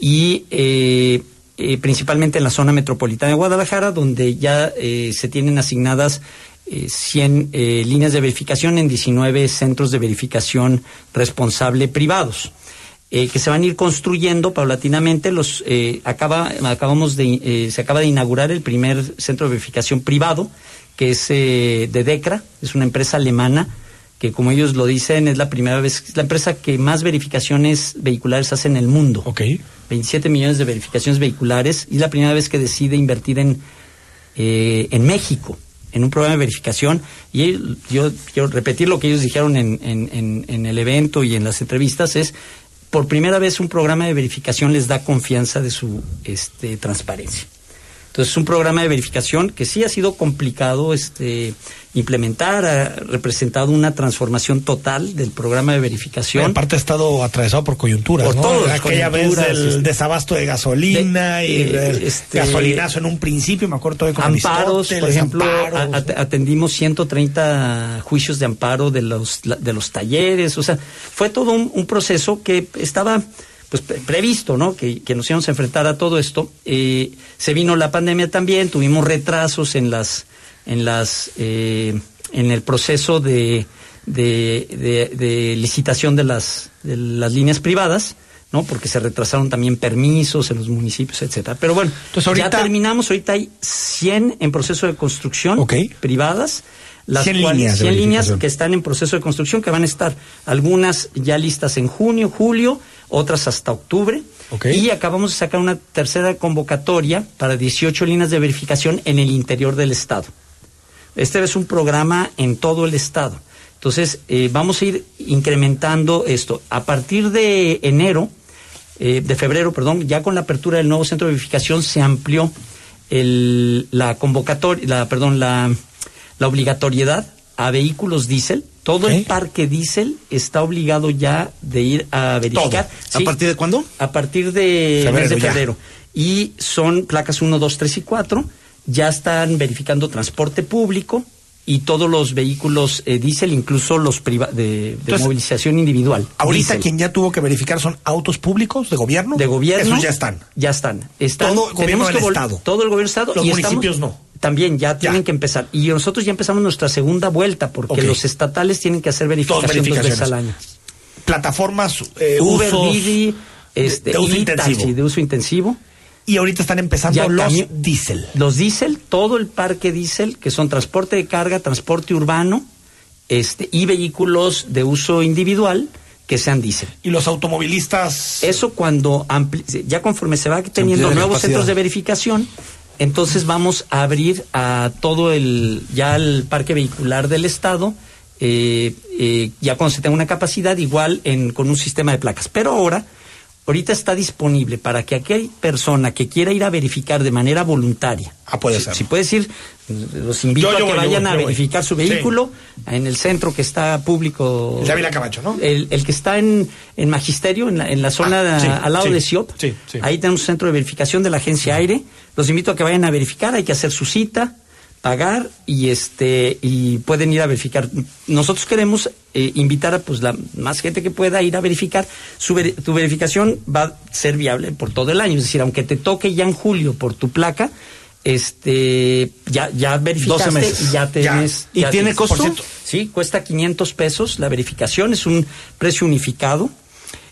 y eh, eh, principalmente en la zona metropolitana de Guadalajara, donde ya eh, se tienen asignadas 100 líneas de verificación en 19 centros de verificación responsable privados. Eh, que se van a ir construyendo paulatinamente. Los eh, acaba, acabamos de, eh, se acaba de inaugurar el primer centro de verificación privado que es eh, de Decra, es una empresa alemana que como ellos lo dicen es la primera vez, es la empresa que más verificaciones vehiculares hace en el mundo. Ok. 27 millones de verificaciones vehiculares y es la primera vez que decide invertir en, eh, en México en un programa de verificación y yo quiero repetir lo que ellos dijeron en, en- en- en el evento y en las entrevistas es por primera vez un programa de verificación les da confianza de su este, transparencia. Entonces es un programa de verificación que sí ha sido complicado este, implementar, ha representado una transformación total del programa de verificación. Aparte ha estado atravesado por coyunturas, Por ¿no? Aquella vez del este- desabasto de gasolina De- y eh, este- gasolinazo en un principio, me acuerdo con amparos, por ejemplo, amparos. atendimos 130 juicios de amparo de los de los talleres, o sea, fue todo un, un proceso que estaba pues pre- previsto, ¿no? Que, que nos íbamos a enfrentar a todo esto. Eh, se vino la pandemia también, tuvimos retrasos en las en las eh, en el proceso de de, de- de licitación de las de las líneas privadas. ¿no? Porque se retrasaron también permisos en los municipios, etcétera. Pero bueno, Entonces, ahorita- ya terminamos, ahorita hay 100 en proceso de construcción privadas. Las 100 cuales- líneas de 100 líneas que están en proceso de construcción, que van a estar algunas ya listas en junio, julio, otras hasta octubre. Y acabamos de sacar una tercera convocatoria para 18 líneas de verificación en el interior del Estado. Este es un programa en todo el Estado. Entonces, eh, vamos a ir incrementando esto. A partir de enero, eh, de febrero, perdón, ya con la apertura del nuevo centro de verificación se amplió el, la convocatoria, la, perdón, la, la obligatoriedad a vehículos diésel. Todo el parque diésel está obligado ya de ir a verificar. ¿A partir de cuándo? A partir de Febrero, mes de ya. febrero. Y son placas 1, 2, 3 y 4. Ya están verificando transporte público y todos los vehículos eh, diésel, incluso los priva- de, movilización individual. Ahorita quien ya tuvo que verificar son autos públicos de gobierno. de gobierno. Esos ya están. Ya están. Están- Todo el gobierno del Estado. Todo el gobierno del Estado. Los y estamos- municipios no. También ya tienen que empezar. Y nosotros ya empezamos nuestra segunda vuelta porque los estatales tienen que hacer verificación dos veces verificaciones. al año. Plataformas, eh, Uber, usos Didi, este, de uso y intensivo. taxi de uso intensivo. Y ahorita están empezando Ya los diésel. Los diésel, todo el parque diésel, que son transporte de carga, transporte urbano, este, y vehículos de uso individual que sean diésel. Y los automovilistas. Eso cuando ampli- ya conforme se va teniendo nuevos capacidad. centros de verificación, entonces vamos a abrir a todo el ya el parque vehicular del estado. eh, eh, ya cuando se tenga una capacidad igual en, con un sistema de placas. Pero ahora, ahorita está disponible para que aquella persona que quiera ir a verificar de manera voluntaria. Ah, puede si, ser. Si puedes ir, los invito Yo- a que voy, vayan a voy. verificar su Sí. vehículo en el centro que está público. El de Ávila Camacho, ¿no? El, el que está en, en Magisterio, en la, en la zona Ah, sí, al lado sí, de sí. Ahí tenemos un centro de verificación de la agencia Aire. Los invito a que vayan a verificar, hay que hacer su cita, pagar y este y pueden ir a verificar. Nosotros queremos eh, invitar a pues la más gente que pueda ir a verificar. Su veri- tu verificación va a ser viable por todo el año, es decir, aunque te toque ya en julio por tu placa, este ya ya verificaste 12 meses. y ya Ya. tienes ¿Y ya tiene tienes- costo? cierto, Sí, cuesta 500 pesos la verificación, es un precio unificado.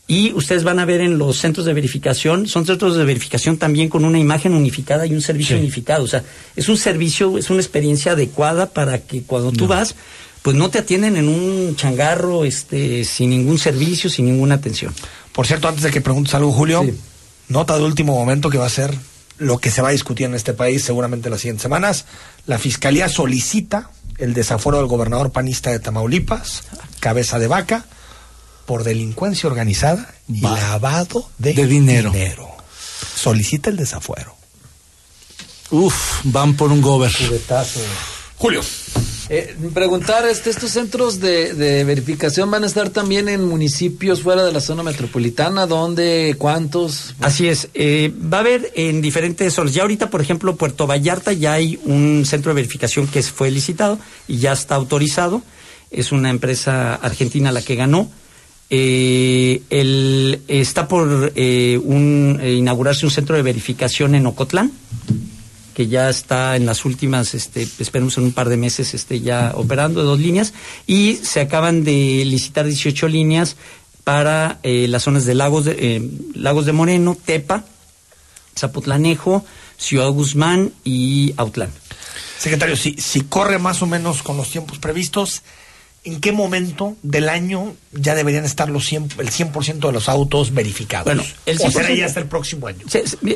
Y ustedes van a ver en los centros de verificación, son centros de verificación también con una imagen unificada y un servicio unificado. O sea, es un servicio, es una experiencia adecuada para que cuando tú vas, pues no te atienden en un changarro, este, sin ningún servicio, sin ninguna atención. Por cierto, antes de que preguntes algo, Julio, nota de último momento que va a ser lo que se va a discutir en este país seguramente en las siguientes semanas. La Fiscalía solicita el desafuero del gobernador panista de Tamaulipas, cabeza de vaca, por delincuencia organizada y lavado de, De dinero. Solicita el desafuero. Uf, van por un gober. Julio. Eh, preguntar, este, ¿estos centros de, de verificación van a estar también en municipios fuera de la zona metropolitana? ¿Dónde? ¿Cuántos? Así es, eh, va a haber en diferentes zonas. Ya ahorita, por ejemplo, Puerto Vallarta ya hay un centro de verificación que fue licitado y ya está autorizado. Es una empresa argentina la que ganó. Eh, el- está por eh, un- eh, inaugurarse un centro de verificación en Ocotlán, que ya está en las últimas, este, esperemos en un par de meses, este, ya operando de dos líneas, y se acaban de licitar 18 líneas para eh, las zonas de Lagos de, eh, Lagos de Moreno, Tepa, Zapotlanejo, Ciudad Guzmán y Autlán. Secretario, si, si corre más o menos con los tiempos previstos, ¿en qué momento del año ya deberían estar los 100, el 100% de los autos verificados? Bueno, el o será 100% ya hasta el próximo año.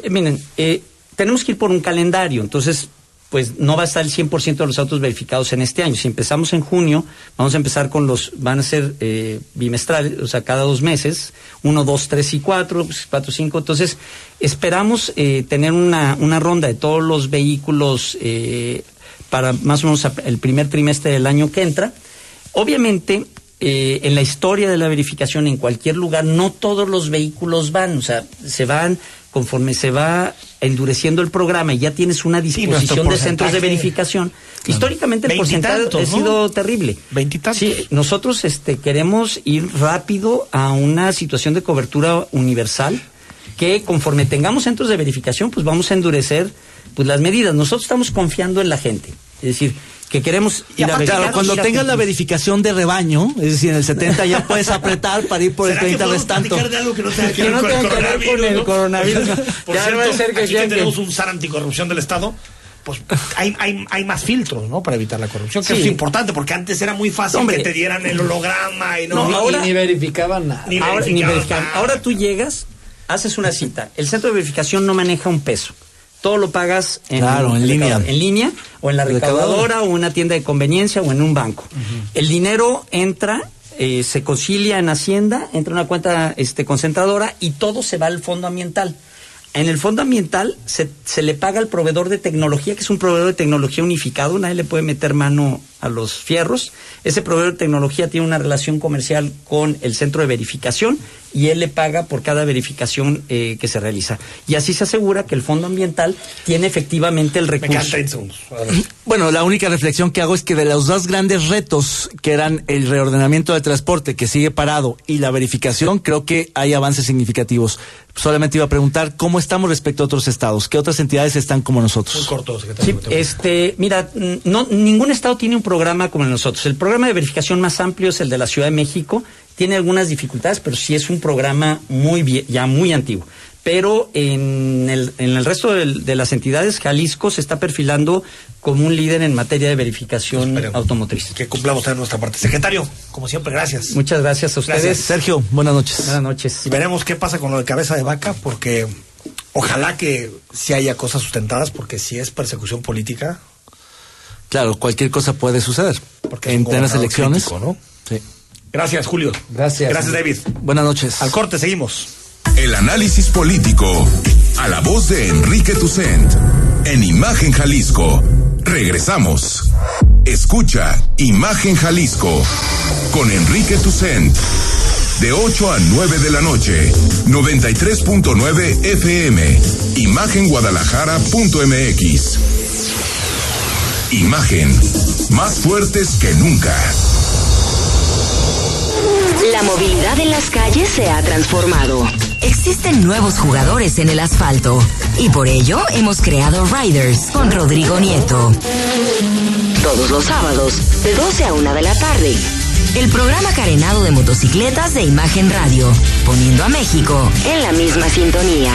Miren, eh, tenemos que ir por un calendario, entonces, pues no va a estar el 100% de los autos verificados en este año. Si empezamos en junio, vamos a empezar con los, van a ser eh, bimestrales, o sea, cada dos meses, uno, dos, tres y cuatro, pues, cuatro, cinco. Entonces, esperamos eh, tener una, una ronda de todos los vehículos eh, para más o menos el primer trimestre del año que entra. Obviamente, eh, en la historia de la verificación en cualquier lugar, no todos los vehículos van, o sea, se van conforme se va endureciendo el programa y ya tienes una disposición de centros de verificación. Históricamente el porcentaje Veintitantos, ha ¿no? sido terrible. Sí, nosotros este, queremos ir rápido a una situación de cobertura universal que conforme tengamos centros de verificación, pues vamos a endurecer pues las medidas. Nosotros estamos confiando en la gente. Es decir, que queremos ir a Claro, cuando tengas la verificación de rebaño, es decir, en el 70 ya puedes apretar para ir por el ¿Será que 30 podemos restante. de algo que no tenga que Que ver no con el tenga que ver coronavirus? con el ¿no? coronavirus. Por Ya cierto, va a ser que aquí que tenemos un SAR anticorrupción del Estado, pues hay, hay, hay más filtros, ¿no? Para evitar la corrupción, que Sí. eso es importante, porque antes era muy fácil Hombre. que te dieran el holograma y no, No, ni- ahora- Ni verificaban nada. Ni ahora, ni verificaban nada. Ahora tú llegas, haces una cita. El centro de verificación no maneja un peso. Todo lo pagas en, Claro, en el línea. En línea, o en la Recaudador. recaudadora, o en una tienda de conveniencia, o en un banco. El dinero entra, eh, se concilia en Hacienda, entra en una cuenta este, concentradora y todo se va al fondo ambiental. En el fondo ambiental se, se le paga al proveedor de tecnología, que es un proveedor de tecnología unificado, nadie le puede meter mano a los fierros. Ese proveedor de tecnología tiene una relación comercial con el centro de verificación y él le paga por cada verificación eh, que se realiza. Y así se asegura que el fondo ambiental tiene efectivamente el Me recurso. 30 segundos. A ver. Bueno, la única reflexión que hago es que de los dos grandes retos, que eran el reordenamiento del transporte, que sigue parado, y la verificación, creo que hay avances significativos. Solamente iba a preguntar cómo estamos respecto a otros estados, qué otras entidades están como Muy nosotros. corto, secretario. Sí, este, mira, no, ningún estado tiene un programa como el nosotros. El programa de verificación más amplio es el de la Ciudad de México. Tiene algunas dificultades, pero sí es un programa muy vie- ya muy antiguo. Pero en el, en el resto de, las entidades, Jalisco se está perfilando como un líder en materia de verificación Esperemos. automotriz. Que cumplamos en nuestra parte. Secretario, como siempre, gracias. Muchas gracias a ustedes. Gracias. Sergio, buenas noches. Buenas noches. Y veremos qué pasa con lo de cabeza de vaca, porque ojalá que sí haya cosas sustentadas, porque si es persecución política, Claro, cualquier cosa puede suceder. Porque en plenas elecciones. crítico, ¿no? Sí. Gracias, Julio. Gracias. Gracias, David. Buenas noches. Al corte, seguimos. El análisis político. A la voz de Enrique Tucent. En Imagen Jalisco. Regresamos. Escucha Imagen Jalisco. Con Enrique Tucent. De 8 a 9 de la noche. 93.9 FM. Imagenguadalajara.mx. Imagen. Más fuertes que nunca. La movilidad en las calles se ha transformado. Existen nuevos jugadores en el asfalto y por ello hemos creado Riders con Rodrigo Nieto. Todos los sábados, de 12 a 1 de la tarde. El programa carenado de motocicletas de Imagen Radio, poniendo a México en la misma sintonía.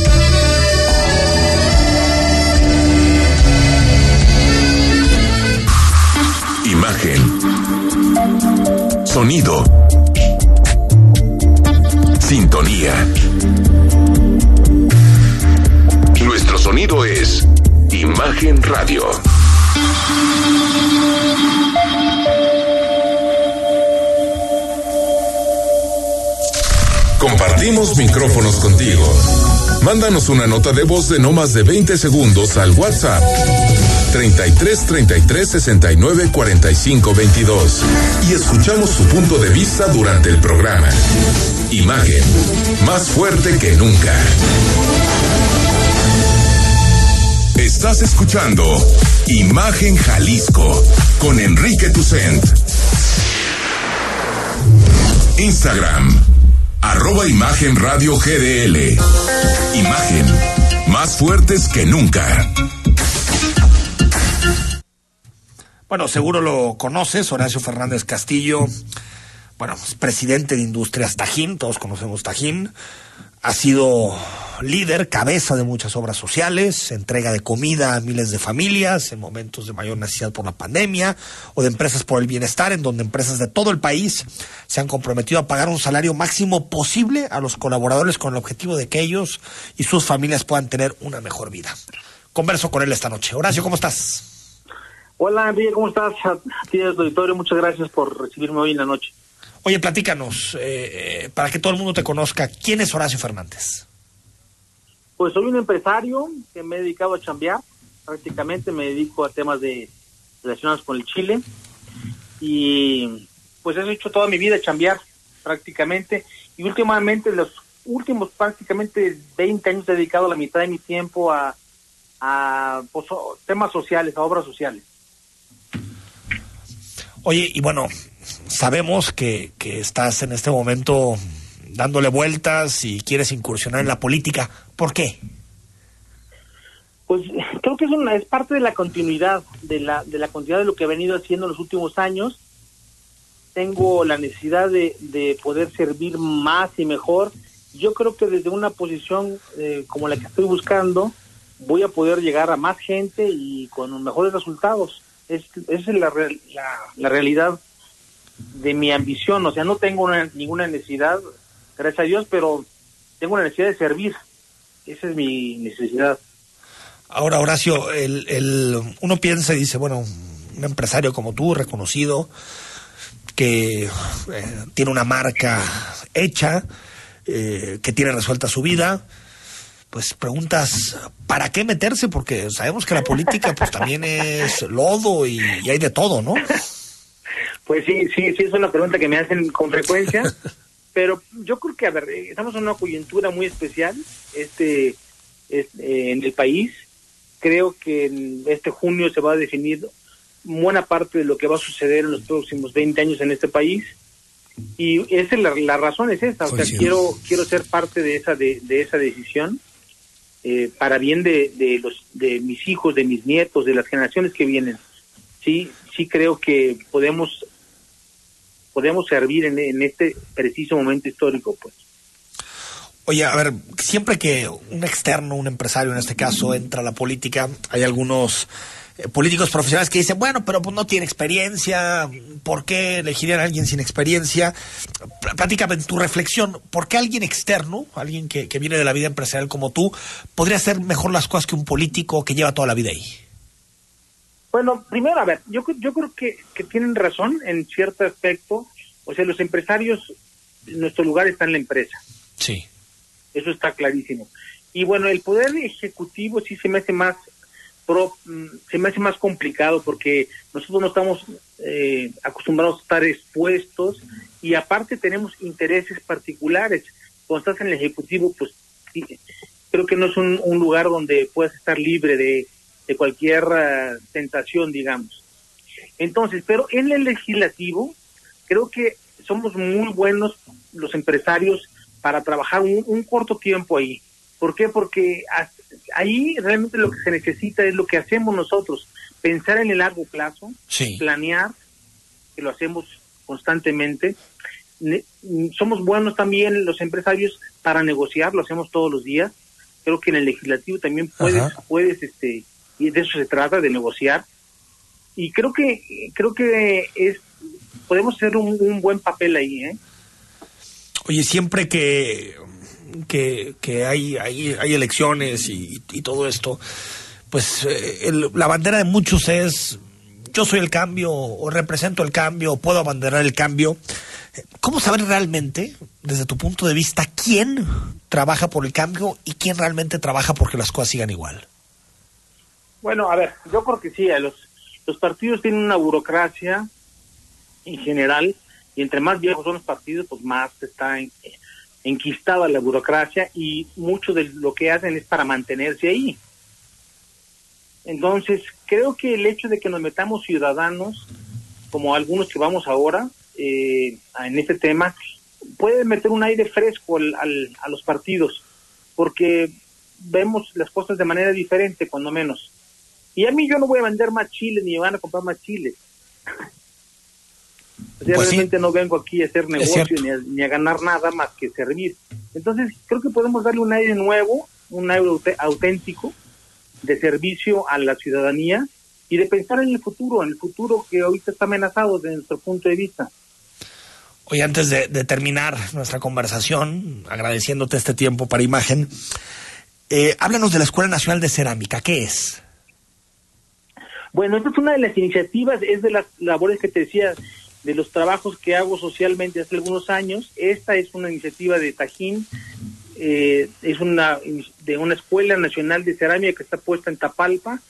Imagen. Sonido. Sintonía. Nuestro sonido es Imagen Radio. Compartimos micrófonos contigo. Mándanos una nota de voz de no más de 20 segundos al WhatsApp 33 33 69 45 22 y escuchamos su punto de vista durante el programa. Imagen, más fuerte que nunca. Estás escuchando Imagen Jalisco con Enrique Tucent. Instagram, arroba Imagen Radio GDL. Imagen, más fuertes que nunca. Bueno, seguro lo conoces, Horacio Fernández Castillo, bueno, es presidente de Industrias Tajín, todos conocemos Tajín, ha sido líder, cabeza de muchas obras sociales, entrega de comida a miles de familias en momentos de mayor necesidad por la pandemia o de empresas por el bienestar, en donde empresas de todo el país se han comprometido a pagar un salario máximo posible a los colaboradores con el objetivo de que ellos y sus familias puedan tener una mejor vida. Converso con él esta noche. Horacio, ¿cómo estás? Hola Enrique, ¿cómo estás? A ti del auditorio, muchas gracias por recibirme hoy en la noche. Oye, platícanos, eh, para que todo el mundo te conozca, ¿quién es Horacio Fernández? Pues soy un empresario que me he dedicado a chambear, prácticamente me dedico a temas de relacionados con el Chile y pues he hecho toda mi vida chambear prácticamente y últimamente los últimos prácticamente 20 años he dedicado la mitad de mi tiempo a, a pues, temas sociales, a obras sociales. Oye, y bueno, sabemos que, que estás en este momento dándole vueltas y quieres incursionar en la política. ¿Por qué? Pues creo que es, una, es parte de la continuidad, de la, de la continuidad de lo que he venido haciendo en los últimos años. Tengo la necesidad de, de poder servir más y mejor. Yo creo que desde una posición eh, como la que estoy buscando, voy a poder llegar a más gente y con mejores resultados. Es, es la, la, la realidad de mi ambición, o sea, no tengo una, ninguna necesidad, gracias a Dios, pero tengo una necesidad de servir. Esa es mi necesidad. Ahora, Horacio, el, el, uno piensa y dice, bueno, un empresario como tú, reconocido, que eh, tiene una marca hecha, eh, que tiene resuelta su vida, pues preguntas, ¿para qué meterse? Porque sabemos que la política pues también es lodo y, y hay de todo, ¿no? Pues sí, sí, sí, es una pregunta que me hacen con frecuencia, pero yo creo que, a ver, estamos en una coyuntura muy especial este, este en el país. Creo que en este junio se va a definir buena parte de lo que va a suceder en los próximos 20 años en este país. Y esa es la, la razón es esta, o sea, quiero quiero ser parte de esa de, de esa decisión eh, para bien de, de los de mis hijos, de mis nietos, de las generaciones que vienen. Sí, sí creo que podemos podemos servir en, en este preciso momento histórico, pues. Oye, a ver, siempre que un externo, un empresario en este caso, entra a la política, hay algunos eh, políticos profesionales que dicen, bueno, pero pues no tiene experiencia, ¿por qué elegirían a alguien sin experiencia? Platícame tu reflexión, ¿por qué alguien externo, alguien que, que viene de la vida empresarial como tú, podría hacer mejor las cosas que un político que lleva toda la vida ahí? Bueno, primero, a ver, yo, yo creo que, que tienen razón en cierto aspecto. O sea, los empresarios, nuestro lugar está en la empresa. Sí. Eso está clarísimo. Y bueno, el poder ejecutivo sí se me hace más pro, se me hace más complicado porque nosotros no estamos eh, acostumbrados a estar expuestos y aparte tenemos intereses particulares. Cuando estás en el ejecutivo, pues creo que no es un, un lugar donde puedas estar libre de, de cualquier uh, tentación, digamos. Entonces, pero en el legislativo, creo que somos muy buenos los empresarios para trabajar un corto tiempo ahí. ¿Por qué? Porque ahí realmente lo que se necesita es lo que hacemos nosotros, pensar en el largo plazo, sí. planear, que lo hacemos constantemente. Ne somos buenos también los empresarios para negociar, lo hacemos todos los días. Creo que en el legislativo también puedes, Ajá. puedes este, y de eso se trata, de negociar. Y creo que creo que es podemos hacer un, un buen papel ahí, ¿eh? Oye, siempre que que, que hay, hay, hay elecciones y, todo esto, pues eh, el- la bandera de muchos es yo soy el cambio o represento el cambio o puedo abanderar el cambio. ¿Cómo saber realmente, desde tu punto de vista, quién trabaja por el cambio y quién realmente trabaja porque las cosas sigan igual? Bueno, a ver, yo creo que sí, a los, los partidos tienen una burocracia en general, y entre más viejos son los partidos, pues más está en- enquistada la burocracia y mucho de lo que hacen es para mantenerse ahí. Entonces, creo que el hecho de que nos metamos ciudadanos, como algunos que vamos ahora, eh, en este tema, puede meter un aire fresco al- al- a los partidos, porque vemos las cosas de manera diferente, cuando menos. Y a mí yo no voy a vender más chiles ni me van a comprar más chiles. O sea, Pues sí. realmente no vengo aquí a hacer negocio ni a, ni a ganar nada más que servir. Entonces, creo que podemos darle un aire nuevo, un aire auténtico de servicio a la ciudadanía y de pensar en el futuro, en el futuro que ahorita está amenazado desde nuestro punto de vista. Oye, antes de, de terminar nuestra conversación, agradeciéndote este tiempo para imagen, eh, háblanos de la Escuela Nacional de Cerámica. ¿Qué es? Bueno, esta es una de las iniciativas, es de las labores que te decía, de los trabajos que hago socialmente hace algunos años. Esta es una iniciativa de Tajín, eh, es una de una escuela nacional de cerámica que está puesta en Tapalpa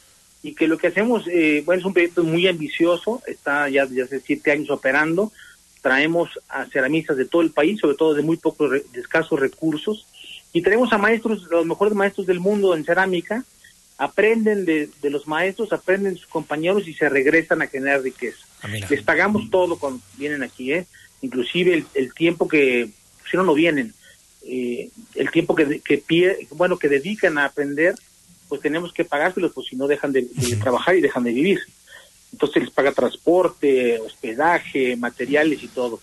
y que lo que hacemos, eh, bueno, es un proyecto muy ambicioso, está ya desde hace siete años operando. Traemos a ceramistas de todo el país, sobre todo de muy pocos, de escasos recursos, y tenemos a maestros, los mejores maestros del mundo en cerámica, aprenden de, de los maestros, aprenden de sus compañeros y se regresan a generar riqueza. Les pagamos todo cuando vienen aquí, ¿eh? inclusive el, el tiempo que, si no, no vienen, eh, el tiempo que, que pie- bueno, que dedican a aprender, pues tenemos que pagárselos, pues si no dejan de, de trabajar y dejan de vivir. Entonces les paga transporte, hospedaje, materiales y todo.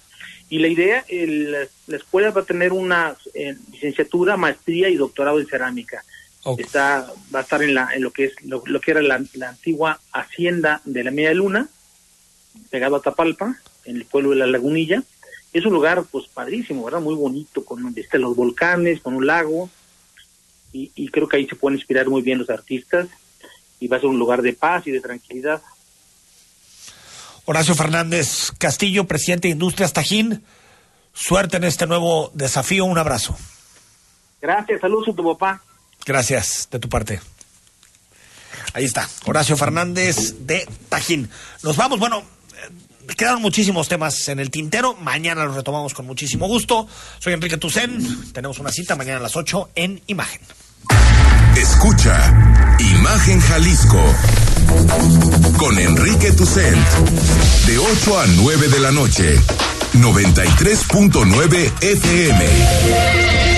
Y la idea, el- la escuela va a tener una eh, licenciatura, maestría y doctorado en cerámica. Está, va a estar en, la, en lo que es lo, lo que era la, la antigua hacienda de la Media Luna, pegado a Tapalpa, en el pueblo de la Lagunilla. Es un lugar, pues, padrísimo, ¿verdad? Muy bonito, con este, los volcanes, con un lago. Y, y creo que ahí se pueden inspirar muy bien los artistas. Y va a ser un lugar de paz y de tranquilidad. Horacio Fernández Castillo, presidente de Industrias Tajín. Suerte en este nuevo desafío. Un abrazo. Gracias, saludos a tu papá. Gracias de tu parte. Ahí está, Horacio Fernández de Tajín. Nos vamos, bueno, eh, quedaron muchísimos temas en el tintero. Mañana los retomamos con muchísimo gusto. Soy Enrique Tucen. Tenemos una cita mañana a las 8 en Imagen. Escucha Imagen Jalisco con Enrique Tucent de 8 a 9 de la noche 93.9 FM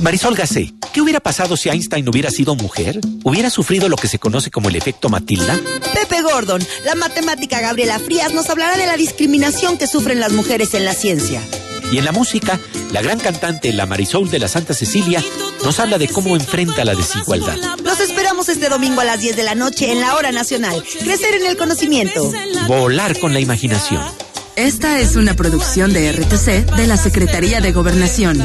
Marisol Gacé, ¿qué hubiera pasado si Einstein hubiera sido mujer? ¿Hubiera sufrido lo que se conoce como el efecto Matilda? Pepe Gordon, la matemática Gabriela Frías nos hablará de la discriminación que sufren las mujeres en la ciencia. Y en la música, la gran cantante La Marisol de la Santa Cecilia nos habla de cómo enfrenta la desigualdad. Los esperamos este domingo a las 10 de la noche en la Hora Nacional. Crecer en el conocimiento. Volar con la imaginación. Esta es una producción de RTC de la Secretaría de Gobernación.